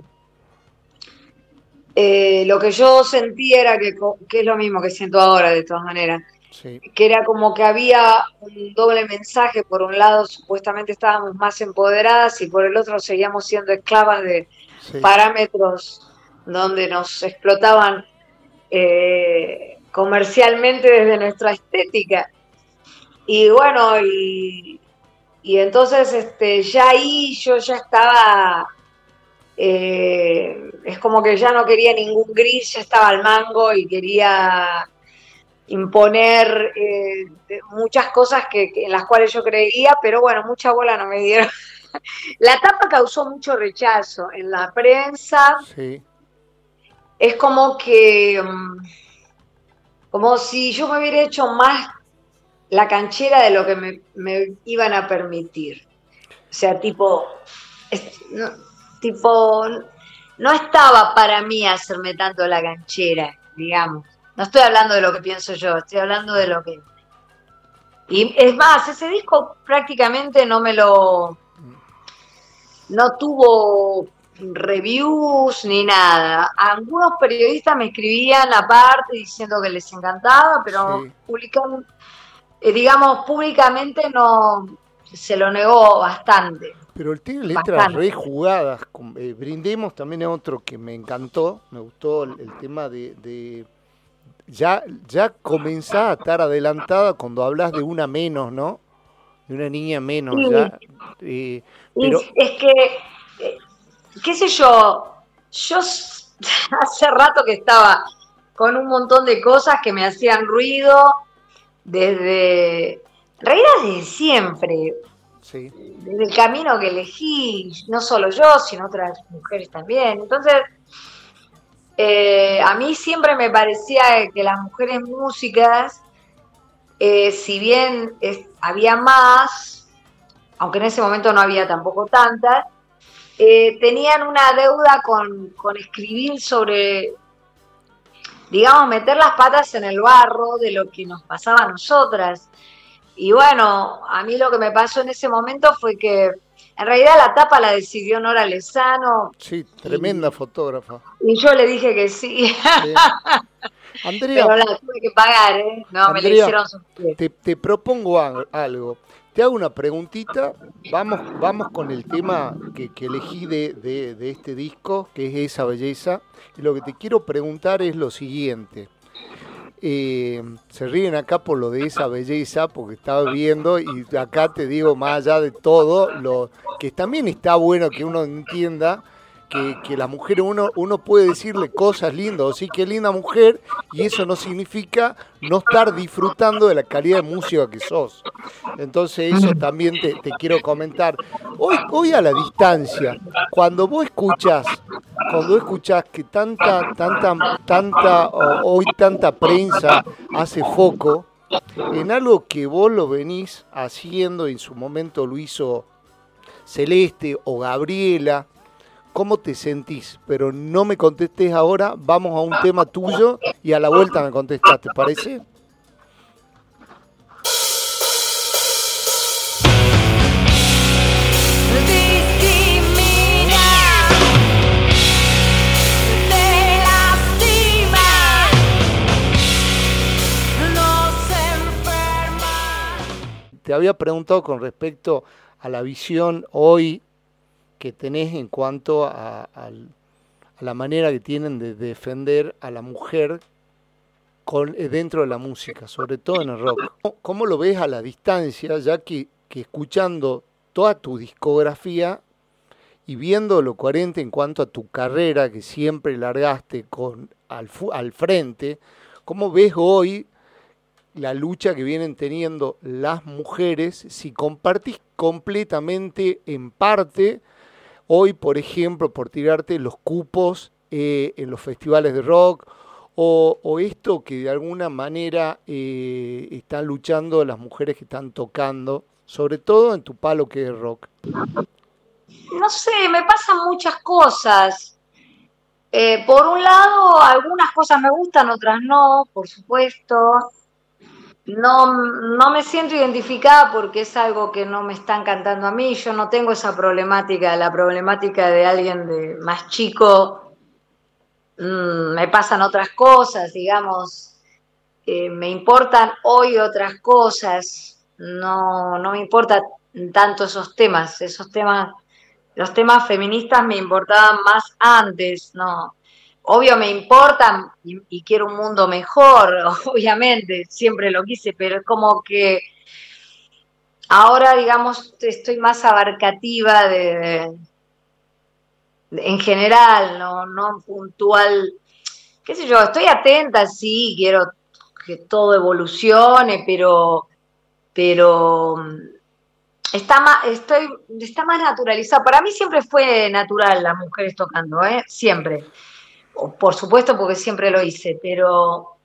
Eh, lo que yo sentí era que, que es lo mismo que siento ahora de todas maneras, que era como que había un doble mensaje, por un lado supuestamente estábamos más empoderadas y por el otro seguíamos siendo esclavas de parámetros donde nos explotaban eh, comercialmente desde nuestra estética. Y bueno, y, entonces este, ya ahí yo ya estaba, eh, es como que ya no quería ningún gris, ya estaba al mango y quería imponer eh, muchas cosas que, en las cuales yo creía, pero bueno, mucha bola no me dieron. la tapa causó mucho rechazo en la prensa. Sí. Es como que, mm, como si yo me hubiera hecho más la canchera de lo que me, iban a permitir. O sea, tipo, tipo, no estaba para mí hacerme tanto la canchera, digamos. No estoy hablando de lo que pienso yo, estoy hablando de lo que... Y es más, ese disco prácticamente no me lo... No tuvo reviews ni nada. Algunos periodistas me escribían aparte diciendo que les encantaba, pero eh, digamos, públicamente no se lo negó bastante. Pero el tiene letras re jugadas. Eh, brindemos también es otro que me encantó. Me gustó el, tema de ya, ya comenzás a estar adelantada cuando hablas de una menos, ¿no? De una niña menos, ya. Eh, pero... Es que, eh, qué sé yo, yo hace rato que estaba con un montón de cosas que me hacían ruido, desde, realidad desde siempre, sí. desde el camino que elegí, no solo yo, sino otras mujeres también. Entonces, eh, a mí siempre me parecía que las mujeres músicas, eh, si bien había más, aunque en ese momento no había tampoco tantas, eh, tenían una deuda con, con, escribir sobre, digamos, meter las patas en el barro de lo que nos pasaba a nosotras. Y bueno, a mí lo que me pasó en ese momento fue que en realidad la tapa la decidió Nora Lezano. Sí, tremenda fotógrafa. Y yo le dije que sí. Andrea, Pero la tuve que pagar, ¿eh? No, me la hicieron te, te, propongo algo. Te hago una preguntita. Vamos, vamos con el tema que, elegí de, de este disco, que es esa belleza. Y lo que te quiero preguntar es lo siguiente. Se ríen acá por lo de esa belleza, porque estaba viendo y acá te digo más allá de todo, lo que también está bueno que uno entienda que, la mujer uno, uno puede decirle cosas lindas, o sí, qué linda mujer, y eso no significa no estar disfrutando de la calidad de música que sos. Entonces eso también te, quiero comentar. Hoy, hoy a la distancia, cuando vos escuchas, cuando escuchas que tanta, tanta, tanta, hoy tanta prensa hace foco en algo que vos lo venís haciendo, en su momento lo hizo Celeste o Gabriela, cómo te sentís, pero no me contestes ahora, vamos a un tema tuyo y a la vuelta me contestás, ¿te parece? Te había preguntado con respecto a la visión hoy que tenés en cuanto a, la manera que tienen de defender a la mujer eh, dentro de la música, sobre todo en el rock. ¿Cómo, lo ves a la distancia, ya que, escuchando toda tu discografía y viendo lo coherente en cuanto a tu carrera que siempre largaste al frente, ¿cómo ves hoy la lucha que vienen teniendo las mujeres si compartís completamente en parte Hoy, por ejemplo, por tirarte los cupos eh, en los festivales de rock o, esto que de alguna manera eh, están luchando las mujeres que están tocando, sobre todo en tu palo que es rock? No sé, me pasan muchas cosas. Eh, por un lado, algunas cosas me gustan, otras no, por supuesto. No, no me siento identificada porque es algo que no me está encantando a mí. Yo no tengo esa problemática, la problemática de alguien de más chico. Mm, me pasan otras cosas, digamos. Eh, me importan hoy otras cosas. No, no me importan tanto esos temas. Esos temas, los temas feministas me importaban más antes, no obvio me importa y, quiero un mundo mejor, obviamente, siempre lo quise, pero es como que ahora, digamos, estoy más abarcativa de, en general, no, no puntual, qué sé yo, estoy atenta, sí, quiero que todo evolucione, pero, pero está más, estoy, está más naturalizado. Para mí siempre fue natural las mujeres tocando, ¿eh? siempre por supuesto porque siempre lo hice, pero,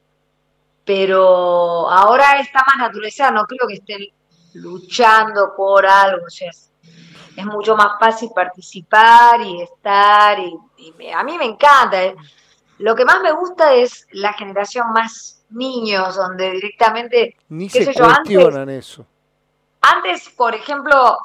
pero ahora está más naturalizada, no creo que estén luchando por algo, o sea, es, mucho más fácil participar y estar, y, a mí me encanta. Eh. Lo que más me gusta es la generación más niños, donde directamente... Ni se eso. Antes, por ejemplo,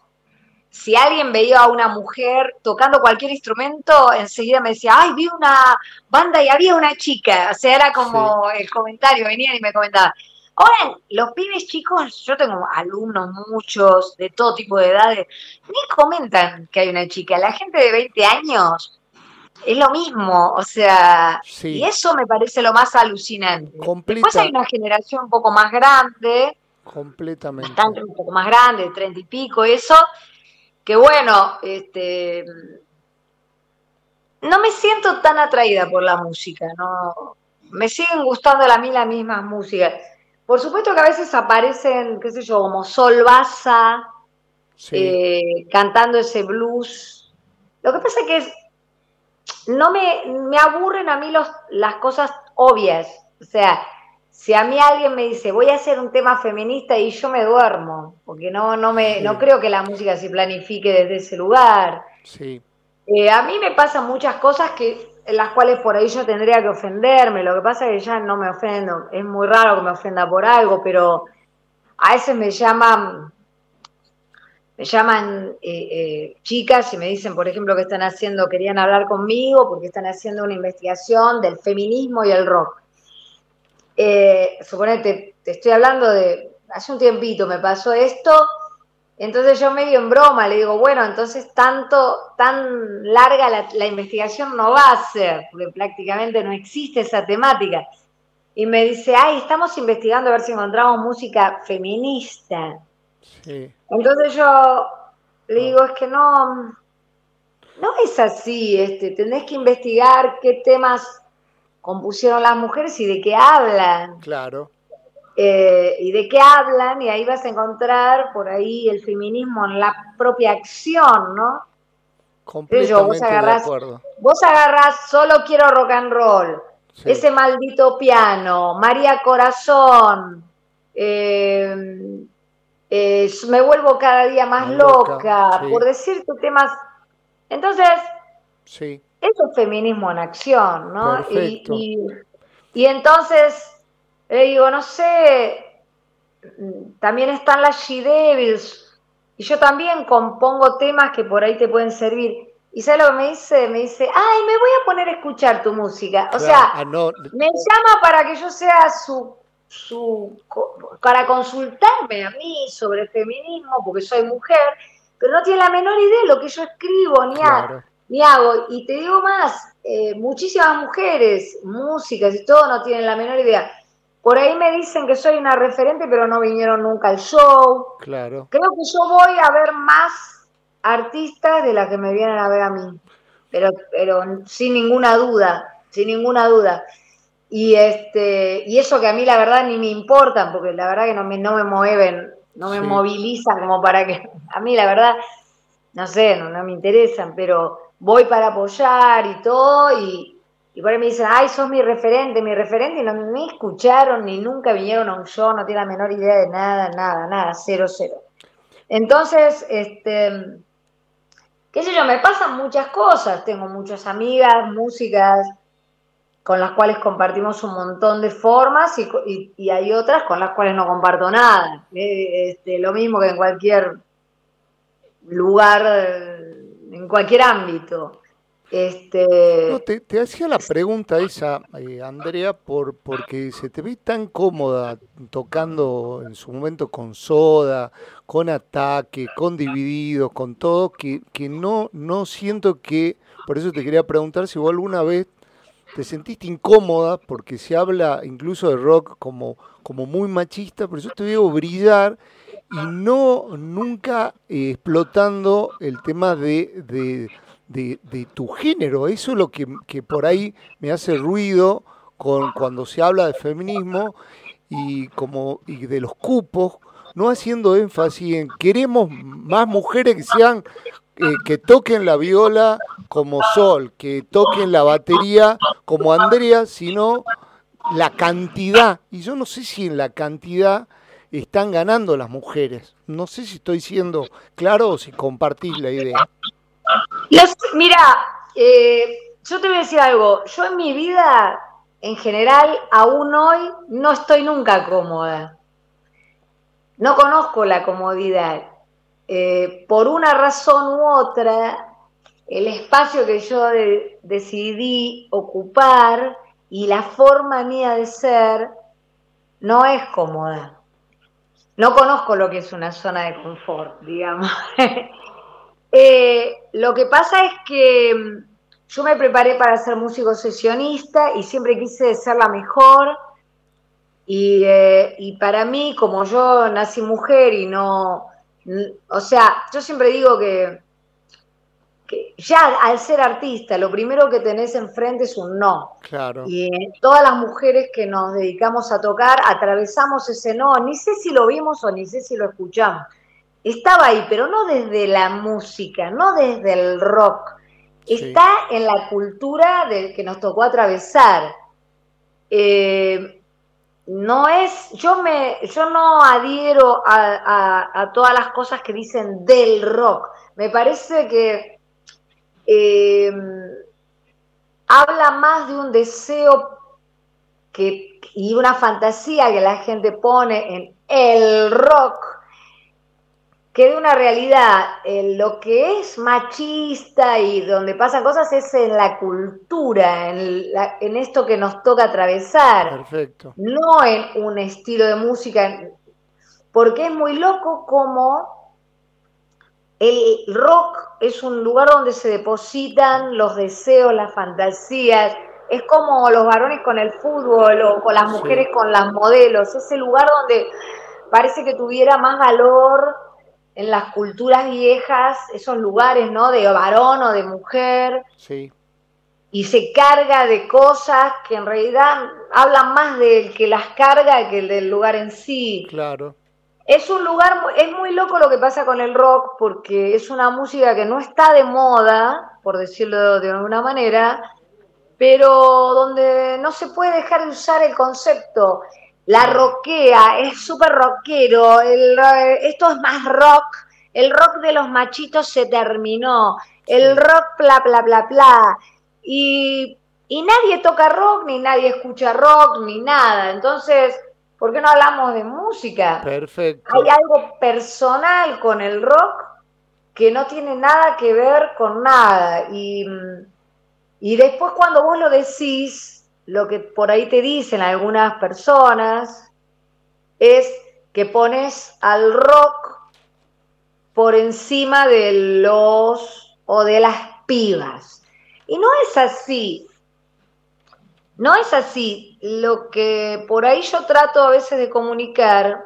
si alguien veía a una mujer tocando cualquier instrumento, enseguida me decía, ay, vi una banda y había una chica. O sea, era como el comentario, venían y me comentaban. Ahora, los pibes chicos, yo tengo alumnos muchos, de todo tipo de edades, ni comentan que hay una chica. La gente de 20 años es lo mismo, o sea, y eso me parece lo más alucinante. Después hay una generación un poco más grande, completamente. Bastante un poco más grande, de 30 y pico, eso, que bueno, este, no me siento tan atraída por la música, no, me siguen gustando a mí las mismas músicas. Por supuesto que a veces aparecen, qué sé yo, como Sol Baza, eh, cantando ese blues. Lo que pasa es que no me, me aburren a mí los, las cosas obvias. O sea, si a mí alguien me dice, voy a hacer un tema feminista y yo me duermo, porque no, no, me, no creo que la música se planifique desde ese lugar. Sí. Eh, a mí me pasan muchas cosas que, en las cuales por ahí yo tendría que ofenderme, lo que pasa es que ya no me ofendo, es muy raro que me ofenda por algo, pero a veces me llaman, me llaman eh, eh, chicas y me dicen, por ejemplo, que están haciendo, querían hablar conmigo porque están haciendo una investigación del feminismo y el rock eh, suponete, te estoy hablando de, hace un tiempito me pasó esto, entonces yo medio en broma le digo, bueno, entonces tanto, tan larga la, investigación no va a ser, porque prácticamente no existe esa temática. Y me dice, ay, estamos investigando a ver si encontramos música feminista. Entonces yo le digo, es que no, no es así, este, tenés que investigar qué temas compusieron las mujeres y de qué hablan. Claro. Eh, y de qué hablan, y ahí vas a encontrar por ahí el feminismo en la propia acción, ¿no? Completamente vos agarrás, de acuerdo. Vos agarrás solo quiero rock and roll, ese maldito piano, María Corazón, eh, eh, me vuelvo cada día más, loca, por decirte temas. Entonces, sí. Eso es feminismo en acción, ¿no? Y, y, entonces, le digo, no sé, también están las She-Devils, y yo también compongo temas que por ahí te pueden servir. ¿Y sabes lo que me dice? Me dice, ay, me voy a poner a escuchar tu música. O sea, ah, me llama para que yo sea su, su, para consultarme a mí sobre feminismo, porque soy mujer, pero no tiene la menor idea de lo que yo escribo, ni, a, ni hago. Y te digo más, eh, muchísimas mujeres, músicas y todo, no tienen la menor idea. Por ahí me dicen que soy una referente, pero no vinieron nunca al show. Claro. Creo que yo voy a ver más artistas de las que me vienen a ver a mí. Pero, pero sin ninguna duda, sin ninguna duda. Y este, y eso que a mí la verdad ni me importan, porque la verdad que no me, no me mueven, no me movilizan como para que. A mí la verdad, no sé, no, no me interesan, pero voy para apoyar y todo, y, y por ahí me dicen, ay, sos mi referente, mi referente, y no me escucharon, ni nunca vinieron a un show, no tienen la menor idea de nada, nada, nada, cero, cero. Entonces, este, qué sé yo, me pasan muchas cosas, tengo muchas amigas, músicas, con las cuales compartimos un montón de formas y, hay otras con las cuales no comparto nada. Eh, este, lo mismo que en cualquier lugar, en cualquier ámbito. Este... te, hacía la pregunta esa, eh, Andrea, por, porque se te ve tan cómoda tocando en su momento con Soda, con Ataque, con Divididos, con todo, que, que no, no siento que, por eso te quería preguntar si vos alguna vez te sentiste incómoda, porque se habla incluso de rock como, como muy machista, pero yo te veo brillar y no nunca eh, explotando el tema de de, tu género. Eso es lo que, por ahí me hace ruido con, cuando se habla de feminismo y, como, y de los cupos, no haciendo énfasis en queremos más mujeres que sean eh, que toquen la viola como Sol, que toquen la batería como Andrea, sino la cantidad. Y yo no sé si en la cantidad están ganando las mujeres. No sé si estoy siendo claro o si compartís la idea mira, eh, yo te voy a decir algo. Yo en mi vida, en general, aún hoy, no estoy nunca cómoda. No conozco la comodidad. Eh, por una razón u otra, el espacio que yo decidí ocupar y la forma mía de ser no es cómoda. No conozco lo que es una zona de confort, digamos. Eh, lo que pasa es que mm, yo me preparé para ser músico sesionista y siempre quise ser la mejor. Eh, y, para mí, como yo nací mujer y no, o sea, yo siempre digo que, que, ya al ser artista, lo primero que tenés enfrente es un no. Claro. Y todas las mujeres que nos dedicamos a tocar, atravesamos ese no, ni sé si lo vimos o ni sé si lo escuchamos estaba ahí, pero no desde la música, no desde el rock. Está en la cultura de, que nos tocó atravesar. Eh, no es, yo me, yo no adhiero a, todas las cosas que dicen del rock. Me parece que eh, habla más de un deseo que, y una fantasía que la gente pone en el rock que de una realidad, lo que es machista y donde pasan cosas es en la cultura, en, esto que nos toca atravesar. Perfecto. No en un estilo de música, porque es muy loco como el rock es un lugar donde se depositan los deseos, las fantasías, es como los varones con el fútbol o con las mujeres con las modelos, es el lugar donde parece que tuviera más valor en las culturas viejas, esos lugares, ¿no? De varón o de mujer. Sí. Y se carga de cosas que en realidad hablan más del que las carga que del lugar en sí. Claro. Es un lugar, es muy loco lo que pasa con el rock porque es una música que no está de moda, por decirlo de alguna manera, pero donde no se puede dejar de usar el concepto la roquea, es súper rockero, esto es más rock, el rock de los machitos se terminó, el rock bla, bla, bla, bla. Y, y nadie toca rock, ni nadie escucha rock, ni nada. Entonces, ¿por qué no hablamos de música? Perfecto. Hay algo personal con el rock que no tiene nada que ver con nada. Y, y después cuando vos lo decís, lo que por ahí te dicen algunas personas es que pones al rock por encima de los o de las pibas. Y no es así. No es así. Lo que por ahí yo trato a veces de comunicar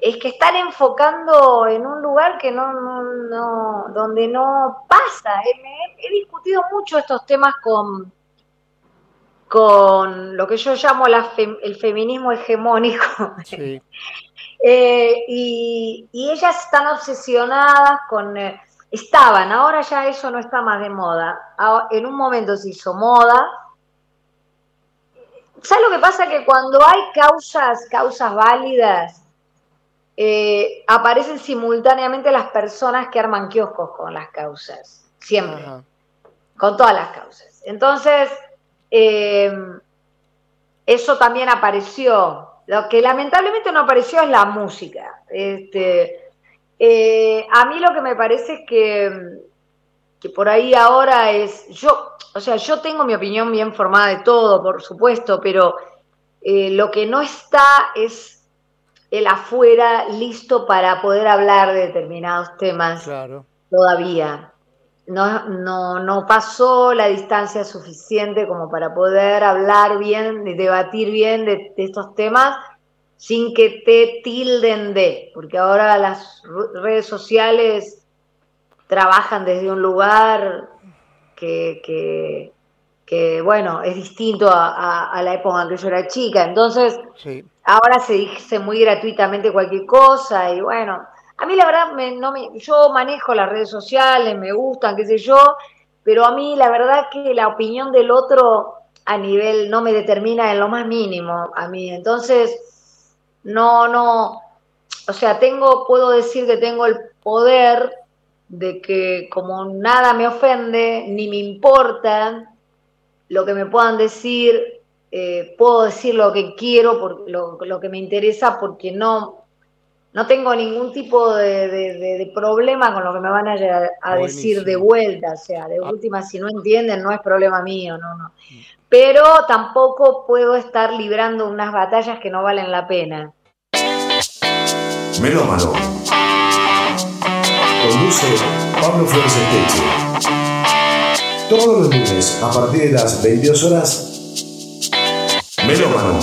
es que están enfocando en un lugar que no, no, donde no pasa. he discutido mucho estos temas con, con lo que yo llamo el feminismo hegemónico. Eh, y, ellas están obsesionadas con... Eh, estaban, ahora ya eso no está más de moda. En un momento se hizo moda ¿Sabes lo que pasa? Que cuando hay causas, causas válidas, eh, aparecen simultáneamente las personas que arman kioscos con las causas, siempre, con todas las causas. Entonces, eh, eso también apareció. Lo que lamentablemente no apareció es la música. Este, eh, a mí lo que me parece es que, que por ahí ahora es, yo, o sea, yo tengo mi opinión bien formada de todo, por supuesto, pero lo que no está es el afuera listo para poder hablar de determinados temas todavía. No, no, no, pasó la distancia suficiente como para poder hablar bien, debatir bien de, estos temas sin que te tilden de, porque ahora las redes sociales trabajan desde un lugar que, que, bueno, es distinto a, la época en que yo era chica. Entonces, ahora se dice muy gratuitamente cualquier cosa y bueno, a mí la verdad, no me, yo manejo las redes sociales, me gustan, qué sé yo, pero a mí la verdad que la opinión del otro a nivel no me determina en lo más mínimo a mí. Entonces, no, no, o sea, tengo, puedo decir que tengo el poder de que como nada me ofende, ni me importa, lo que me puedan decir, eh, puedo decir lo que quiero, por, lo, que me interesa, porque no, no tengo ningún tipo de, problema con lo que me van a, a decir de vuelta. O sea, de ah. última, si no entienden, no es problema mío, no, no. Pero tampoco puedo estar librando unas batallas que no valen la pena. Melómano. Conduce Pablo Flores Esteche. Todos los lunes, a partir de las 22 horas, Melómano.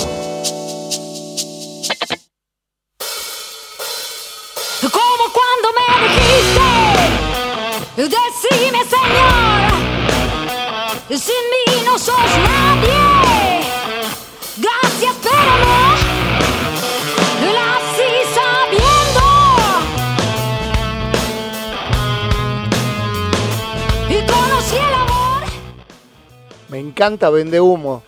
Como cuando me dijiste, decime Señor, sin mí no sos nadie. Encanta Vende Humo.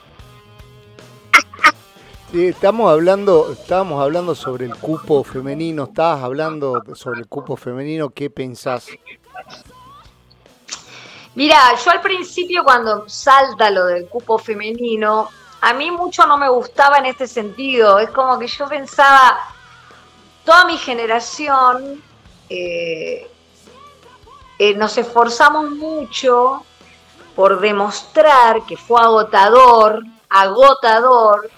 Estamos hablando, estábamos hablando sobre el cupo femenino, estabas hablando sobre el cupo femenino, ¿qué pensás? Mira, yo al principio cuando salta lo del cupo femenino, a mí mucho no me gustaba en este sentido, es como que yo pensaba, toda mi generación eh, eh, nos esforzamos mucho por demostrar que fue agotador, agotador,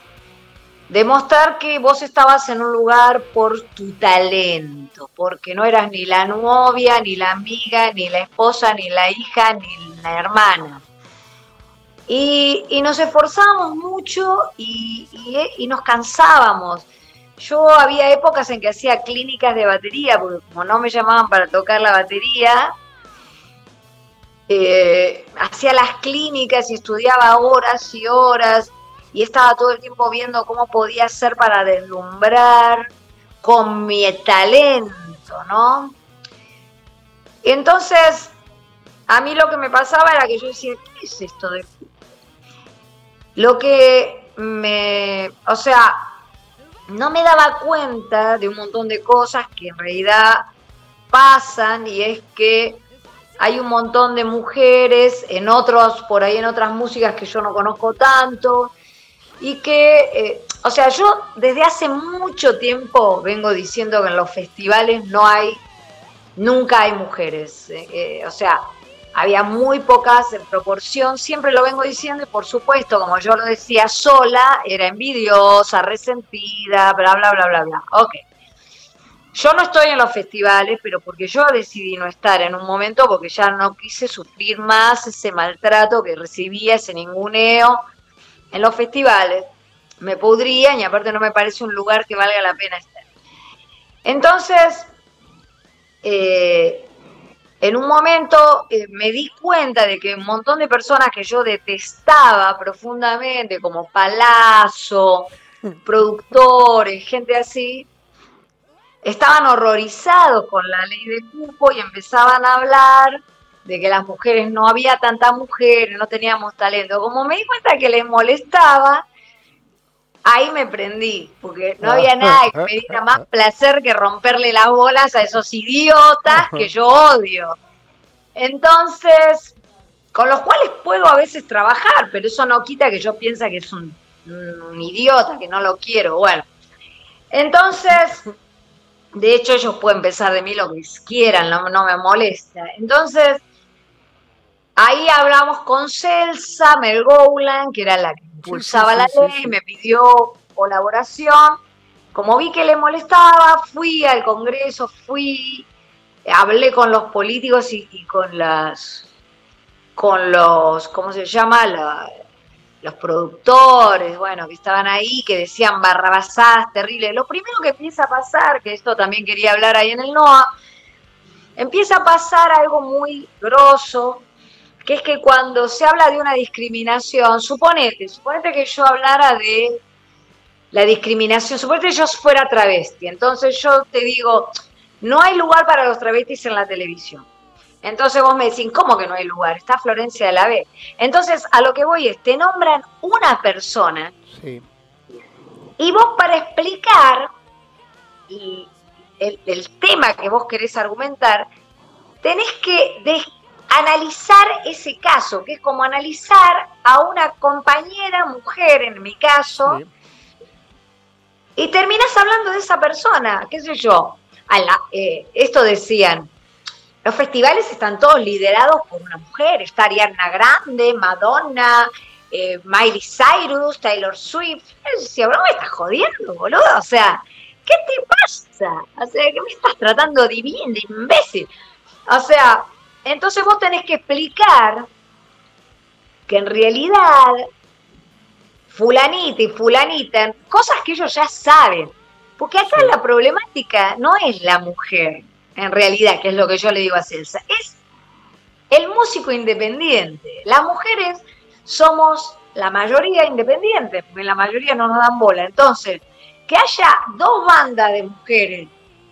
demostrar que vos estabas en un lugar por tu talento, porque no eras ni la novia, ni la amiga, ni la esposa, ni la hija, ni la hermana. Y, nos esforzábamos mucho y, y, nos cansábamos. Yo había épocas en que hacía clínicas de batería, porque como no me llamaban para tocar la batería, eh, hacía las clínicas y estudiaba horas y horas y estaba todo el tiempo viendo cómo podía ser para deslumbrar con mi talento, ¿no? Entonces, a mí lo que me pasaba era que yo decía, ¿qué es esto de Lo que me, o sea, no me daba cuenta de un montón de cosas que en realidad pasan y es que hay un montón de mujeres en otros, por ahí en otras músicas que yo no conozco tanto, y que, eh, o sea, yo desde hace mucho tiempo vengo diciendo que en los festivales no hay, nunca hay mujeres, eh, eh, o sea, había muy pocas en proporción, siempre lo vengo diciendo y por supuesto, como yo lo decía sola, era envidiosa, resentida, bla, bla, bla, bla, bla. Ok. Yo no estoy en los festivales, pero porque yo decidí no estar en un momento porque ya no quise sufrir más ese maltrato que recibía, ese ninguneo en los festivales. Me podrían y aparte no me parece un lugar que valga la pena estar. Entonces, eh, en un momento eh, me di cuenta de que un montón de personas que yo detestaba profundamente, como Palazzo, productores, gente así, estaban horrorizados con la ley de cupo y empezaban a hablar de que las mujeres no había tantas mujeres, no teníamos talento. Como me di cuenta que les molestaba, ahí me prendí, porque no había nada que me diera más placer que romperle las bolas a esos idiotas que yo odio. Entonces, con los cuales puedo a veces trabajar, pero eso no quita que yo piense que es un, un idiota, que no lo quiero. Bueno, entonces, de hecho ellos pueden pensar de mí lo que quieran, no, no me molesta. Entonces, ahí hablamos con Celsa Melgoulan, que era la que impulsaba sí, la ley, sí. me pidió colaboración. Como vi que le molestaba, fui al Congreso, fui, hablé con los políticos y, y con las, con los, ¿cómo se llama? La- los productores, bueno, que estaban ahí, que decían barrabasadas terribles. Lo primero que empieza a pasar, que esto también quería hablar ahí en el NOA, empieza a pasar algo muy grosso, que es que cuando se habla de una discriminación, suponete, suponete que yo hablara de la discriminación, suponete que yo fuera travesti, entonces yo te digo, no hay lugar para los travestis en la televisión. Entonces vos me decís, ¿cómo que no hay lugar? Está Florencia de la B. Entonces, a lo que voy es, te nombran una persona Sí, y vos para explicar el, el tema que vos querés argumentar, tenés que analizar ese caso, que es como analizar a una compañera mujer, en mi caso, sí. y terminás hablando de esa persona, qué sé yo. A la- eh, esto decían, los festivales están todos liderados por una mujer, está Ariana Grande, Madonna, eh, Miley Cyrus, Taylor Swift. Yo decía, bro, me estás jodiendo, boludo. O sea, ¿qué te pasa? O sea, que me estás tratando divino, de imbécil. O sea, entonces vos tenés que explicar que en realidad fulanita y fulanita, cosas que ellos ya saben. Porque acá la problemática no es la mujer, en realidad, que es lo que yo le digo a Celsa, es el músico independiente. Las mujeres somos la mayoría independientes, porque la mayoría no nos dan bola. Entonces, que haya dos bandas de mujeres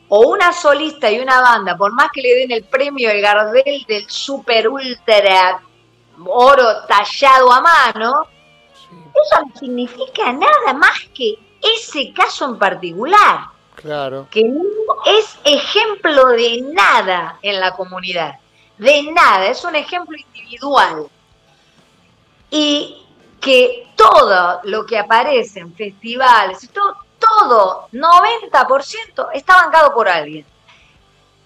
o una solista y una banda, por más que le den el premio el Gardel del super ultra oro tallado a mano, eso no significa nada más que ese caso en particular, claro. que no es ejemplo de nada en la comunidad, de nada, es un ejemplo individual. Y que todo lo que aparece en festivales, todo, todo, 90% está bancado por alguien.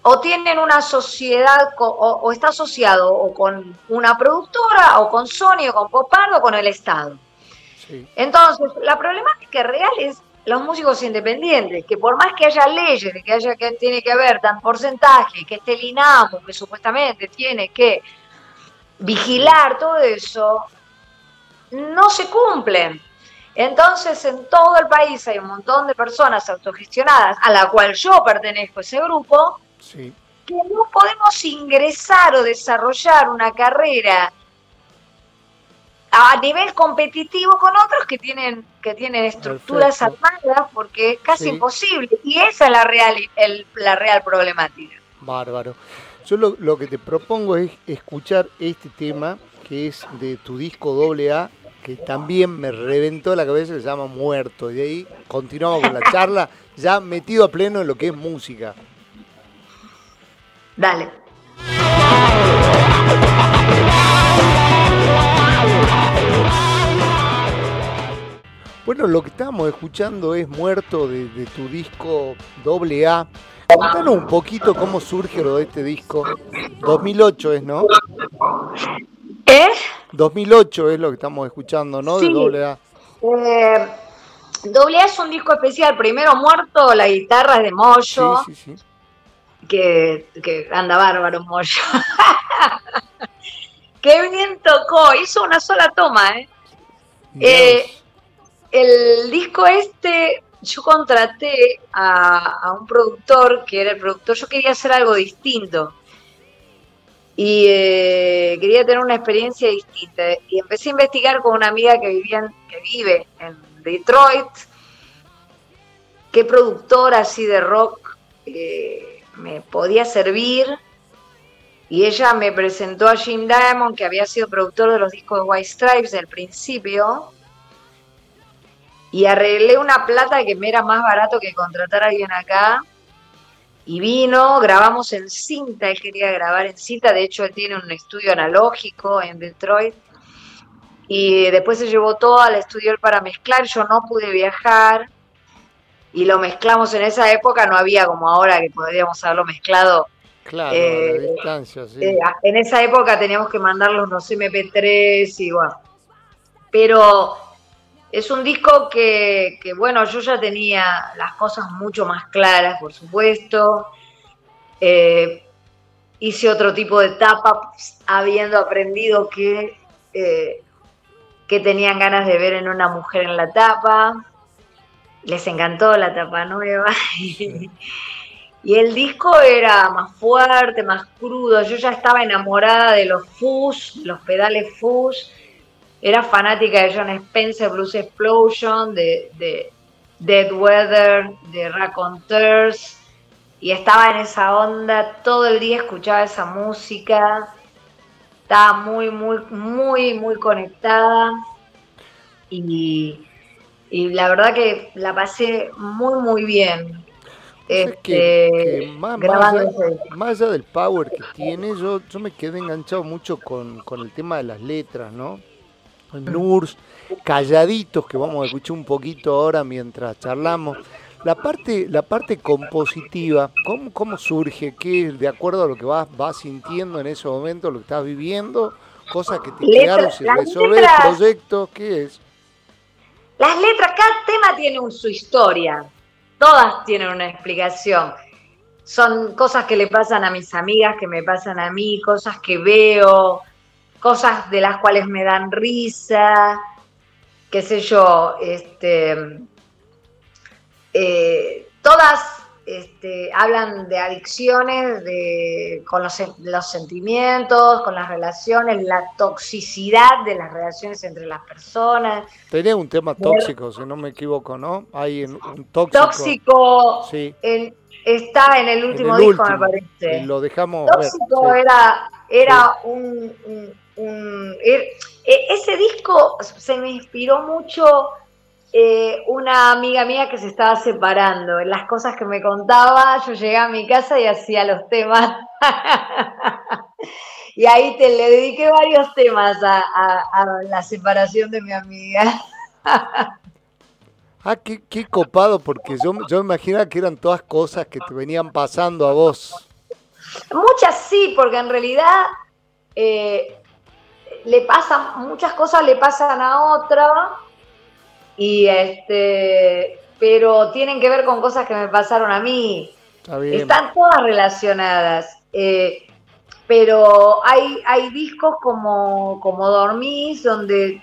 O tienen una sociedad, o está asociado o con una productora, o con Sony, o con Popardo, o con el Estado. Sí, Entonces, la problemática real es los músicos independientes, que por más que haya leyes que haya que tiene que haber tan porcentaje, que esté el INAMU, que supuestamente tiene que vigilar todo eso, no se cumplen. Entonces, en todo el país hay un montón de personas autogestionadas, a la cual yo pertenezco a ese grupo, sí. que no podemos ingresar o desarrollar una carrera a nivel competitivo con otros que tienen que tienen estructuras Perfecto. armadas porque es casi Sí. imposible y esa es la real el- la real problemática Bárbaro. Yo lo, lo que te propongo es escuchar este tema que es de tu disco doble A, que también me reventó la cabeza, se llama Muerto. Y de ahí continuamos con la charla, ya metido a pleno en lo que es música. dale Bueno, lo que estábamos escuchando es Muerto de, de tu disco doble A. Contanos un poquito cómo surge lo de este disco. 2008 es, ¿no? ¿Eh? 2008 es lo que estamos escuchando, ¿no? De Sí. doble A. Eh, Doble A es un disco especial. Primero muerto, la guitarra es de Sí, Moyo, sí, sí. que, que anda bárbaro Moyo. Qué bien tocó, hizo una sola toma, ¿eh? Eh. El disco este, yo contraté a, a un productor que era el productor, yo quería hacer algo distinto. Y eh, quería tener una experiencia distinta. Y empecé a investigar con una amiga que, vivía en- que vive en Detroit. ¿Qué productor así de rock eh, me podía servir? Y ella me presentó a Jim Diamond, que había sido productor de los discos de White Stripes del principio. Y arreglé una plata que me era más barato que contratar a alguien acá. Y vino, grabamos en cinta, él quería grabar en cinta, de hecho él tiene un estudio analógico en Detroit. Y después se llevó todo al estudio para mezclar, yo no pude viajar y lo mezclamos en esa época, no había como ahora que podríamos haberlo mezclado. Claro, Eh, a la distancia, sí. Eh, en esa época teníamos que mandarlos los MP3 y bueno. Pero es un disco que, bueno, yo ya tenía las cosas mucho más claras, por supuesto. Eh, hice otro tipo de tapa, habiendo aprendido que, eh, que tenían ganas de ver en una mujer en la tapa. Les encantó la tapa nueva. Y el disco era más fuerte, más crudo. Yo ya estaba enamorada de los fuzz, los pedales fuzz. Era fanática de John Spencer, Blues Explosion, de, de Dead Weather, de Raconteurs. Y estaba en esa onda, todo el día escuchaba esa música. Estaba muy, muy, muy, muy conectada. Y, y la verdad que la pasé muy, muy bien. Es que, Este, que más, allá, más allá del power que tiene, yo, yo me quedé enganchado mucho con, con el tema de las letras, ¿no? Nurs, calladitos, que vamos a escuchar un poquito ahora mientras charlamos. La parte, la parte compositiva, ¿cómo, cómo surge? ¿Qué de acuerdo a lo que vas, vas sintiendo en ese momento, lo que estás viviendo? Cosas que te Letra- quedaron sin resolver, letras- proyectos, ¿qué es? Las letras, cada tema tiene un- su historia. Todas tienen una explicación. Son cosas que le pasan a mis amigas, que me pasan a mí, cosas que veo, cosas de las cuales me dan risa, qué sé yo, este, eh, todas este, hablan de adicciones, de, con los, los sentimientos, con las relaciones, la toxicidad de las relaciones entre las personas. Tenía un tema tóxico, si no me equivoco, ¿no? Hay un tóxico. Tóxico Sí. en- está en el en último el disco, último, me parece. y lo dejamos Tóxico ver. sí. era, era un, un- un- er- e- ese disco se me inspiró mucho eh, una amiga mía que se estaba separando. En las cosas que me contaba, yo llegué a mi casa y hacía los temas. y ahí te le dediqué varios temas a, a- a la separación de mi amiga. Ah, qué, qué copado, porque yo, yo me imaginaba que eran todas cosas que te venían pasando a vos. Muchas sí, porque en realidad eh, le pasan, muchas cosas le pasan a otra, y este, pero tienen que ver con cosas que me pasaron a mí. Está. Están todas relacionadas. eh, pero hay, hay discos como, como Dormís, donde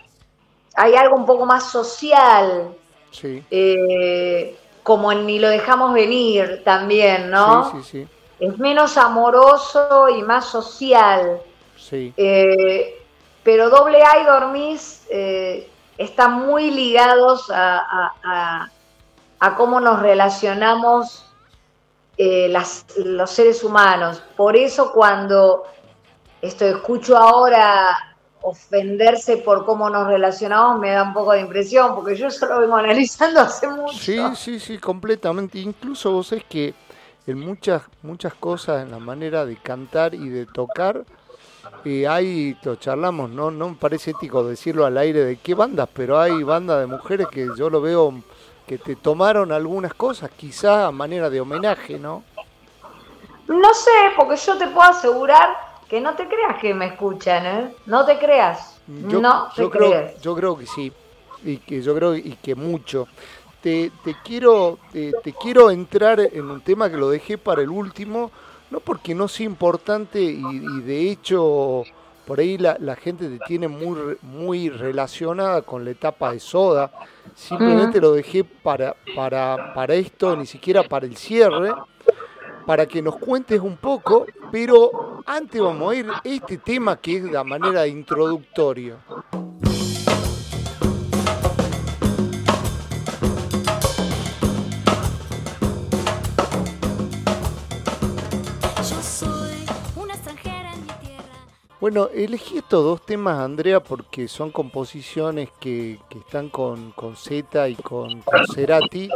hay algo un poco más social, Sí, eh, como en Ni lo dejamos venir también, ¿no? sí, sí, es menos amoroso y más social. sí, sí. Eh, pero Doble A y Dormís eh, están muy ligados a, cómo nos relacionamos eh, los seres humanos. Por eso cuando esto, escucho ahora ofenderse por cómo nos relacionamos me da un poco de impresión, porque yo eso lo vengo analizando hace mucho. Sí, sí, sí, completamente. Incluso vos es que en muchas, muchas cosas, en la manera de cantar y de tocar, eh, hay, lo charlamos, ¿no? no me parece ético decirlo al aire de qué bandas, pero hay bandas de mujeres que yo lo veo que te tomaron algunas cosas, quizá a manera de homenaje, ¿no? No sé, porque yo te puedo asegurar que no te creas que me escuchan, ¿eh? No te creas. Yo, no te yo creo, creas. yo creo que sí, y que yo creo y que mucho. Te, te quiero, te, te quiero entrar en un tema que lo dejé para el último, no porque no sea importante y, y de hecho por ahí la, la gente te tiene muy, muy relacionada con la etapa de soda. Simplemente lo dejé para, para, para esto, ni siquiera para el cierre, para que nos cuentes un poco, pero antes vamos a ir este tema que es la manera de Bueno, elegí estos dos temas, Andrea, porque son composiciones que, están con, con Z y con, con Cerati,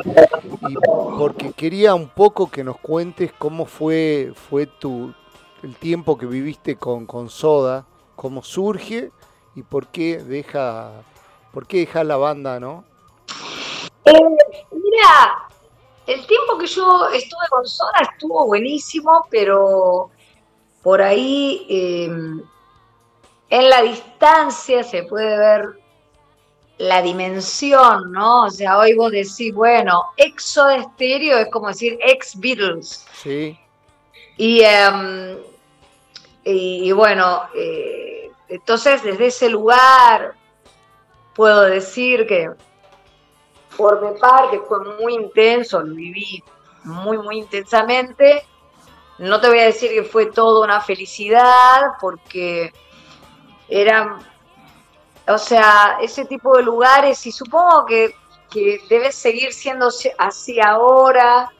y porque quería un poco que nos cuentes cómo fue, fue tu, el tiempo que viviste con, con Soda, cómo surge y por qué deja, por qué deja la banda, ¿no? Eh, mira, el tiempo que yo estuve con Soda estuvo buenísimo, pero por ahí eh, en la distancia se puede ver la dimensión, ¿no? O sea, hoy vos decís, bueno, estéreo es como decir ex Beatles. Sí. Y, em, y, y bueno, eh, entonces desde ese lugar puedo decir que formé parte, fue muy intenso, lo viví muy, muy intensamente. No te voy a decir que fue toda una felicidad, porque eran, o sea, ese tipo de lugares, y supongo que, que debe seguir siendo así ahora.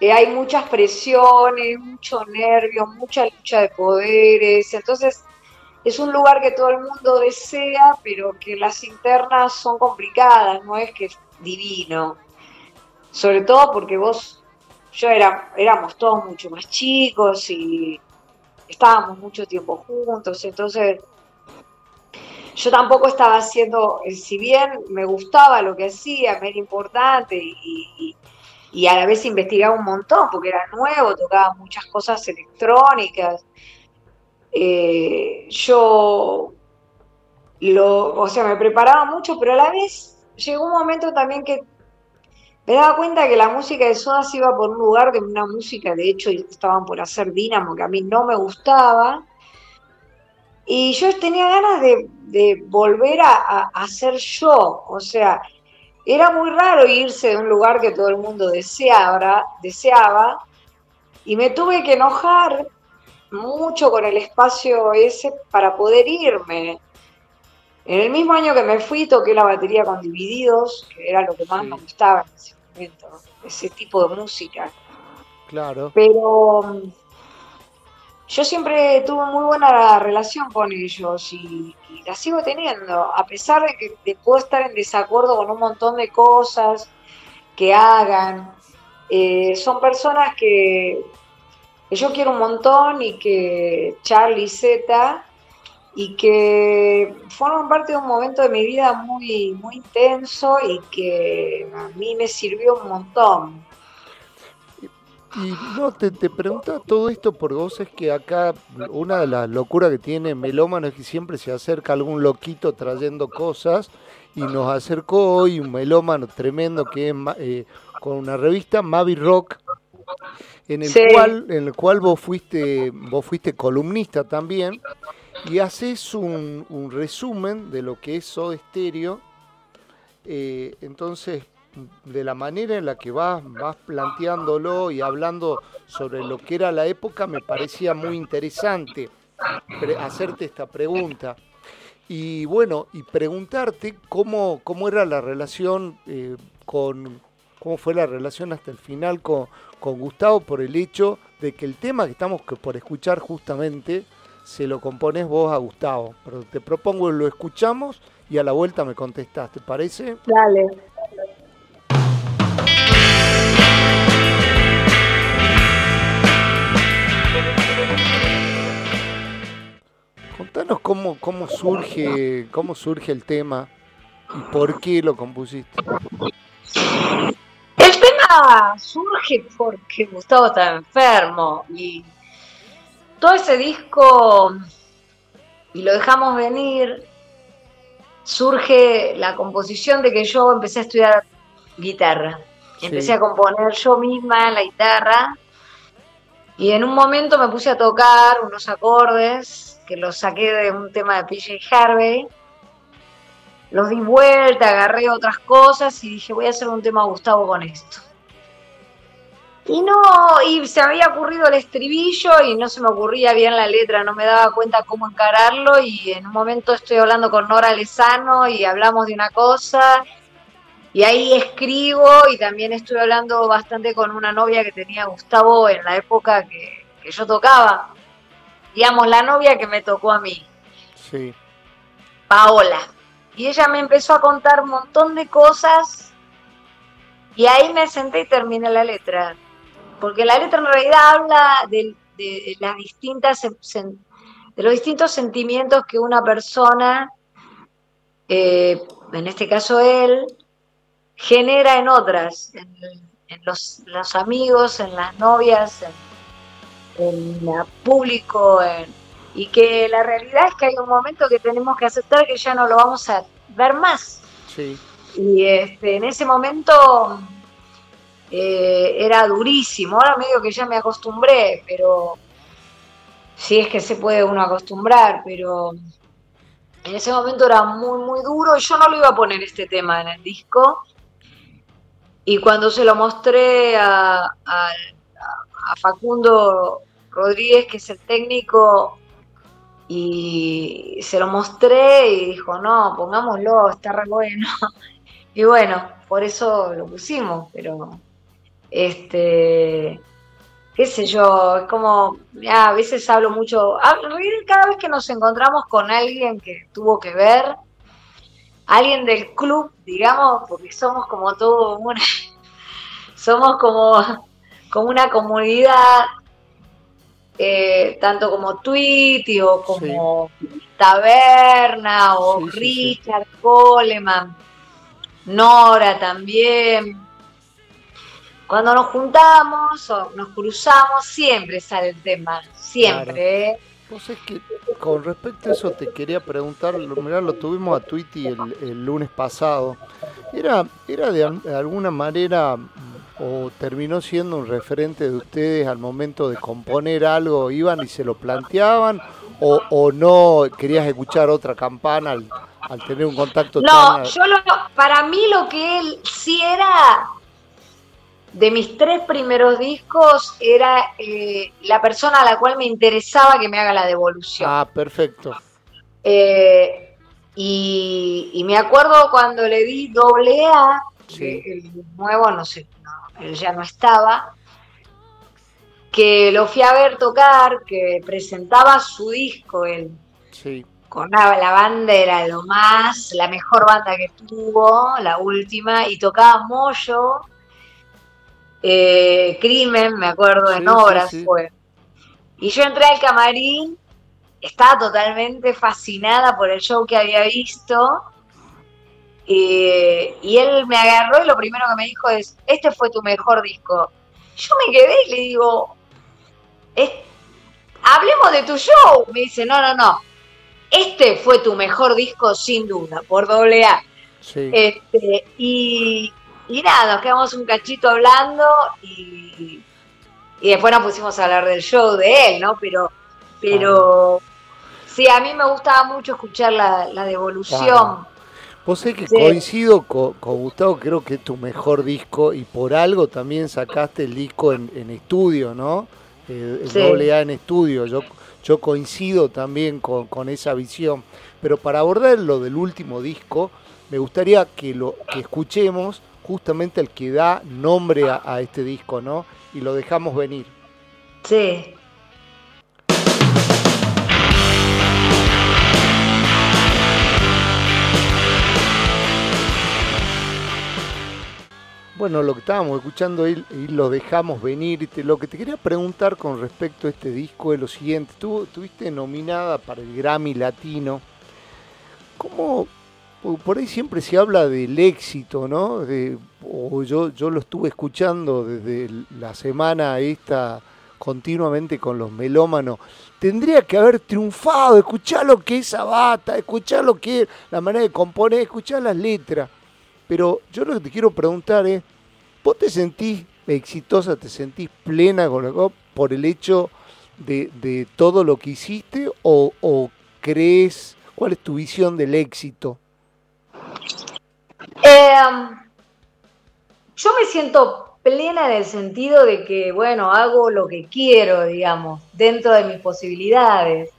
Eh, hay muchas presiones, mucho nervio, mucha lucha de poderes, entonces es un lugar que todo el mundo desea, pero que las internas son complicadas, no es que es divino. Sobre todo porque vos, yo era, éramos todos mucho más chicos y estábamos mucho tiempo juntos, entonces yo tampoco estaba haciendo, eh, si bien me gustaba lo que hacía, me era importante y, y, a la vez investigaba un montón porque era nuevo, tocaba muchas cosas electrónicas eh, yo lo, o sea, me preparaba mucho, pero a la vez llegó un momento también que me daba cuenta que la música de Soda se iba por un lugar de una música, de hecho, estaban por hacer Dynamo, que a mí no me gustaba. Y yo tenía ganas de, de volver a, a, a, ser yo. O sea, era muy raro irse de un lugar que todo el mundo deseaba, deseaba y me tuve que enojar mucho con el espacio ese para poder irme. En el mismo año que me fui toqué la batería con Divididos, que era lo que más sí. me gustaba en ese momento, ese tipo de música. Claro. Pero mm, yo siempre tuve muy buena relación con ellos y, y, la sigo teniendo, a pesar de que de puedo estar en desacuerdo con un montón de cosas que hagan. Eh, son personas que, que yo quiero un montón y que Charlie Z y que forman parte de un momento de mi vida muy, muy intenso y que a mí me sirvió un montón. Y no, te, te preguntaba todo esto por vos, es que acá una de las locuras que tiene Melómano es que siempre se acerca algún loquito trayendo cosas y nos acercó hoy un melómano tremendo que es eh, con una revista Mavi Rock en el sí. cual en el cual vos fuiste vos fuiste columnista también y haces un, resumen de lo que es Soda Stereo eh, entonces de la manera en la que vas, vas planteándolo y hablando sobre lo que era la época me parecía muy interesante hacerte esta pregunta. Y bueno y preguntarte cómo, cómo era la relación eh, con cómo fue la relación hasta el final con, con Gustavo por el hecho de que el tema que estamos por escuchar justamente se lo compones vos a Gustavo. Pero te propongo lo escuchamos y a la vuelta me contestás, ¿te parece? Dale. Contanos cómo, cómo surge, cómo surge el tema y por qué lo compusiste. El tema surge porque Gustavo está enfermo y todo ese disco, y lo dejamos venir, surge la composición de que yo empecé a estudiar guitarra. Sí. Empecé a componer yo misma la guitarra y en un momento me puse a tocar unos acordes que los saqué de un tema de PJ Harvey los di vuelta, agarré otras cosas y dije, voy a hacer un tema Gustavo con esto. Y no, y se me había ocurrido el estribillo y no se me ocurría bien la letra, no me daba cuenta cómo encararlo y en un momento estoy hablando con Nora Lezano y hablamos de una cosa y ahí escribo y también estuve hablando bastante con una novia que tenía Gustavo en la época que, que yo tocaba. digamos, la novia que me tocó a mí, Sí. Paola. Y ella me empezó a contar un montón de cosas y ahí me senté y terminé la letra. Porque la letra en realidad habla de, de las distintas de los distintos sentimientos que una persona, eh, en este caso él, genera en otras, en, en los, los amigos, en las novias, en, en el público, en- y que la realidad es que hay un momento que tenemos que aceptar que ya no lo vamos a ver más. Sí. Y este, en ese momento eh, era durísimo, ahora medio que ya me acostumbré, pero si es que se puede uno acostumbrar, pero en ese momento era muy, muy duro y yo no lo iba a poner este tema en el disco. Y cuando se lo mostré a Facundo Rodríguez, que es el técnico, y se lo mostré y dijo, no, pongámoslo, está re bueno. Y bueno, por eso lo pusimos, pero este, qué sé yo, es como, a veces hablo mucho, ah, cada vez que nos encontramos con alguien que tuvo que ver, alguien del club, digamos, porque somos como todo una, somos como, como una comunidad, eh, tanto como Tweety o como Taberna o Sí, sí, sí. Richard Coleman, Nora también. Cuando nos juntamos o nos cruzamos, siempre sale el tema, siempre. ¿eh? Vos es que con respecto a eso te quería preguntar, mirá, lo tuvimos a Twitty el, el lunes pasado. ¿Era, era de, al- de alguna manera mm, o terminó siendo un referente de ustedes al momento de componer algo? ¿Iban y se lo planteaban? ¿O, o no querías escuchar otra campana al, al tener un contacto No, tan... yo lo, para mí lo que él sí era de mis tres primeros discos era eh, la persona a la cual me interesaba que me haga la devolución. Ah, perfecto. Eh, y, y me acuerdo cuando le di doble A, Sí. el nuevo, no sé, no, él ya no estaba, que lo fui a ver tocar, que presentaba su disco, él Sí, con la, la banda era lo más, la mejor banda que tuvo, la última, y tocaba Moyo, eh, Crimen, me acuerdo, Sí, en obras sí, sí. fue. Y yo entré al camarín, estaba totalmente fascinada por el show que había visto, eh, y él me agarró y lo primero que me dijo es, este fue tu mejor disco. Yo me quedé y le digo, "Es- hablemos de tu show. Me dice, no, no, no, este fue tu mejor disco sin duda, por doble A. sí. Este, y, y nada, nos quedamos un cachito hablando y, y después nos pusimos a hablar del show de él, ¿no? Pero, pero sí, a mí me gustaba mucho escuchar la, la devolución. Vos sé que Sí. coincido co- con, Gustavo, creo que es tu mejor disco y por algo también sacaste el disco en, en estudio, ¿no? El Sí. doble A en estudio. Yo, yo coincido también con, con esa visión. Pero para abordar lo del último disco, me gustaría que lo que escuchemos justamente el que da nombre a, a este disco, ¿no? Y lo dejamos venir. Sí. Bueno, lo que estábamos escuchando y, y lo dejamos venir. y te- lo que te quería preguntar con respecto a este disco es lo siguiente. Tú estuviste nominada para el Grammy Latino. ¿Cómo? Po- Por ahí siempre se habla del éxito, ¿no? De- o yo, yo lo estuve escuchando desde la semana esta continuamente con los melómanos. Tendría que haber triunfado, escuchar lo que es Sabata, escuchar lo que es la manera de componer, escuchar las letras. Pero yo lo que te quiero preguntar es, ¿vos te sentís exitosa, te sentís plena con lo- por el hecho de, de todo lo que hiciste o crees, cuál es tu visión del éxito? Eh, yo me siento plena en el sentido de que, bueno, hago lo que quiero, digamos, dentro de mis posibilidades.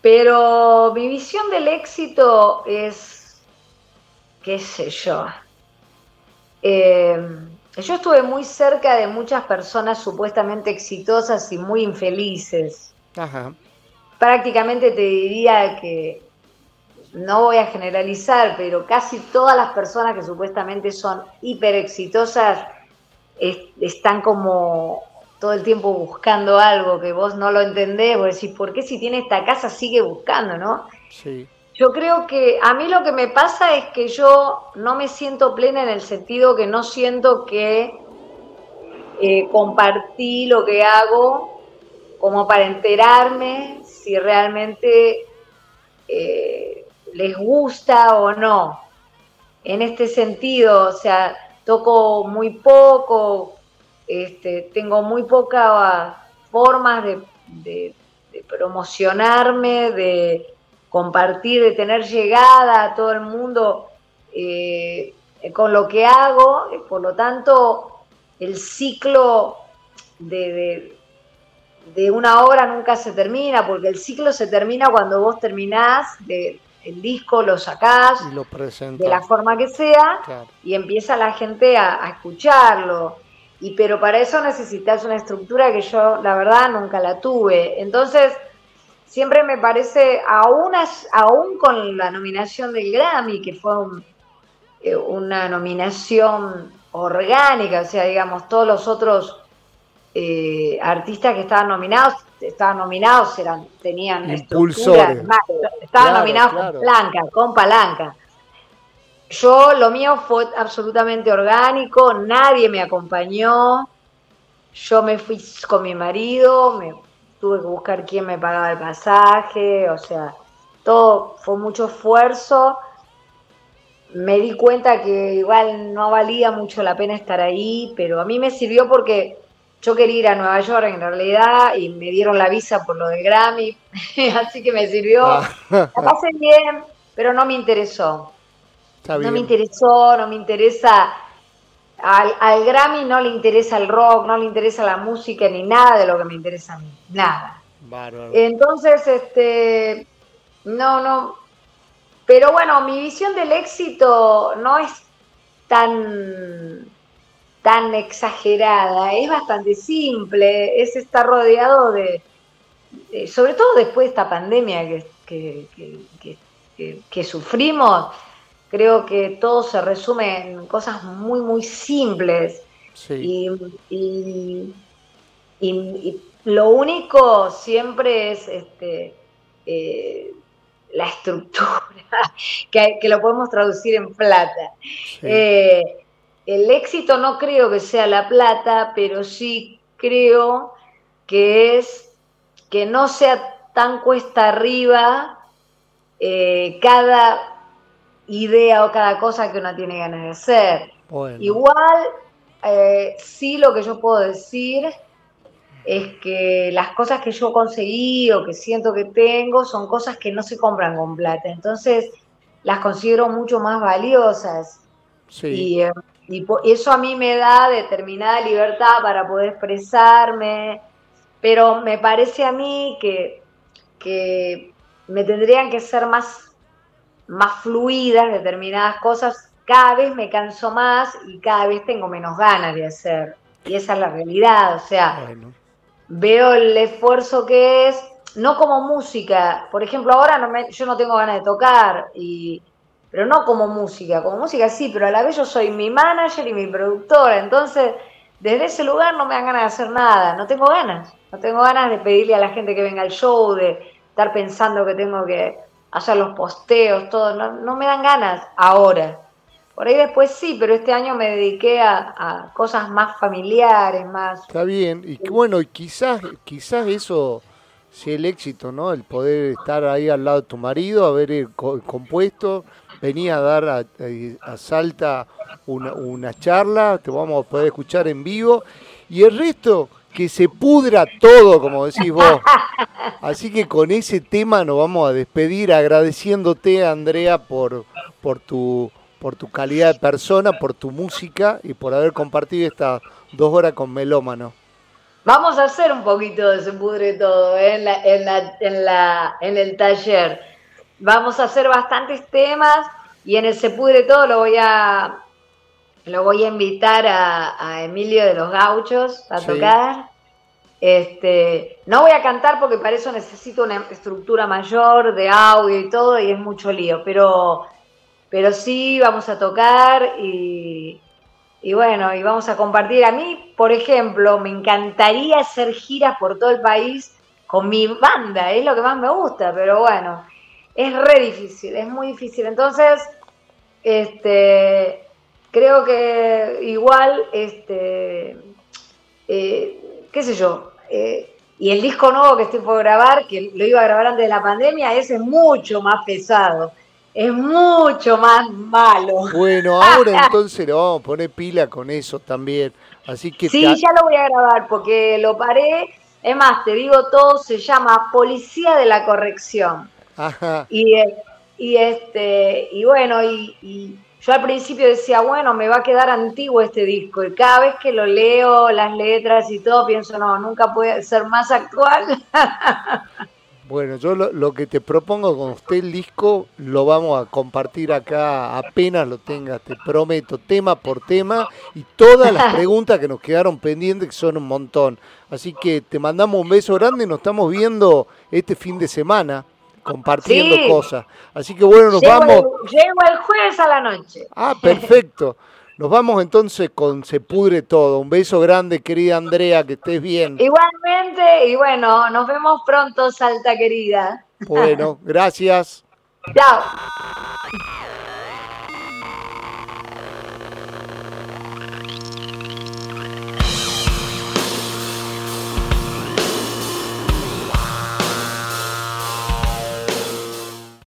Pero mi visión del éxito es, qué sé yo. Eh, yo estuve muy cerca de muchas personas supuestamente exitosas y muy infelices. Ajá. prácticamente te diría que, no voy a generalizar, pero casi todas las personas que supuestamente son hiper exitosas es- están como todo el tiempo buscando algo que vos no lo entendés, vos decís, ¿por qué si tiene esta casa sigue buscando, no? Sí. Yo creo que a mí lo que me pasa es que yo no me siento plena en el sentido que no siento que eh, compartí lo que hago como para enterarme si realmente eh, les gusta o no. En este sentido, o sea, toco muy poco, este, tengo muy pocas formas de, promocionarme, de compartir, de tener llegada a todo el mundo eh, con lo que hago. Por lo tanto, el ciclo de, de- de una obra nunca se termina, porque el ciclo se termina cuando vos terminás de, el disco, lo sacás Y lo de la forma que sea Claro. y empieza la gente a, a escucharlo. Y pero para eso necesitas una estructura que yo, la verdad, nunca la tuve. Entonces, siempre me parece, aún, aún con la nominación del Grammy, que fue un- eh, una nominación orgánica, o sea, digamos, todos los otros eh, artistas que estaban nominados, estaban nominados, eran, tenían Impulsores. estructura, estaban Claro, nominados claro. con palanca, con palanca. Yo, lo mío fue absolutamente orgánico, nadie me acompañó. Yo me fui con mi marido, me tuve que buscar quién me pagaba el pasaje, o sea, todo fue mucho esfuerzo. Me di cuenta que igual no valía mucho la pena estar ahí, pero a mí me sirvió porque yo quería ir a Nueva York en realidad y me dieron la visa por lo del Grammy, así que me sirvió. Ah, La pasé bien, pero no me interesó. está No me interesó, no me interesa. Al, al Grammy no le interesa el rock, no le interesa la música ni nada de lo que me interesa a mí. Nada. Bárbaro. Entonces, este. No, no. Pero bueno, mi visión del éxito no es tan tan exagerada, es bastante simple, es estar rodeado de, de- sobre todo después de esta pandemia que, que- que- que- sufrimos, creo que todo se resume en cosas muy, muy simples. Sí. Y, y- y- y lo único siempre es este, eh, la estructura, que, que lo podemos traducir en plata. sí. Eh, el éxito no creo que sea la plata, pero sí creo que es que no sea tan cuesta arriba eh, cada idea o cada cosa que uno tiene ganas de hacer. Bueno. Igual, eh, sí lo que yo puedo decir es que las cosas que yo conseguí o que siento que tengo son cosas que no se compran con plata. Entonces, las considero mucho más valiosas. sí. Y, eh, y eso a mí me da determinada libertad para poder expresarme, pero me parece a mí que, que me tendrían que ser más, más fluidas determinadas cosas. Cada vez me canso más y cada vez tengo menos ganas de hacer. Y esa es la realidad, o sea, Bueno. veo el esfuerzo que es, no como música, por ejemplo, ahora no me- yo no tengo ganas de tocar, y, pero no como música, como música sí, pero a la vez yo soy mi manager y mi productora, entonces desde ese lugar no me dan ganas de hacer nada, no tengo ganas, no tengo ganas de pedirle a la gente que venga al show, de estar pensando que tengo que hacer los posteos, todo, no, no me dan ganas ahora. Por ahí después sí, pero este año me dediqué a, cosas más familiares, más Está bien, y bueno, quizás, quizás eso sea el éxito, ¿no? El poder estar ahí al lado de tu marido, haber eh, co- compuesto, venía a dar a, a- a Salta una, una charla, te vamos a poder escuchar en vivo, y el resto, que se pudra todo, como decís vos. Así que con ese tema nos vamos a despedir agradeciéndote, Andrea, por, por tu por tu calidad de persona, por tu música y por haber compartido estas dos horas con Melómano. Vamos a hacer un poquito de se pudre todo ¿eh? en, la, en, la, en, la, en el taller. Vamos a hacer bastantes temas y en el se pudre todo lo voy a lo voy a invitar a, a Emilio de los Gauchos a Sí. tocar. Este, no voy a cantar porque para eso necesito una estructura mayor de audio y todo y es mucho lío, pero, pero sí vamos a tocar y, y bueno, y vamos a compartir. A mí, por ejemplo, me encantaría hacer giras por todo el país con mi banda, es lo que más me gusta, pero bueno, es re difícil, es muy difícil. Entonces, este, creo que igual, este, eh, qué sé yo, eh, y el disco nuevo que estoy por grabar, que lo iba a grabar antes de la pandemia, ese es mucho más pesado es mucho más malo. Bueno, ahora entonces le vamos a poner pila con eso también. Así que sí, ya lo voy a grabar porque lo paré. Es más, te digo todo, se llama Policía de la Corrección. Ajá. Y, y este, y bueno, y, yo al principio decía, bueno, me va a quedar antiguo este disco. Y cada vez que lo leo, las letras y todo, pienso, no, nunca puede ser más actual. Bueno, yo lo, que te propongo con usted el disco lo vamos a compartir acá apenas lo tengas, te prometo, tema por tema y todas las preguntas que nos quedaron pendientes, que son un montón. Así que te mandamos un beso grande y nos estamos viendo este fin de semana compartiendo cosas. Así que bueno, nos vamos. llego el jueves a la noche. Ah, perfecto. Nos vamos entonces con Se Pudre Todo. Un beso grande, querida Andrea, que estés bien. Igualmente, y bueno, nos vemos pronto, Salta querida. Bueno, gracias. Chao.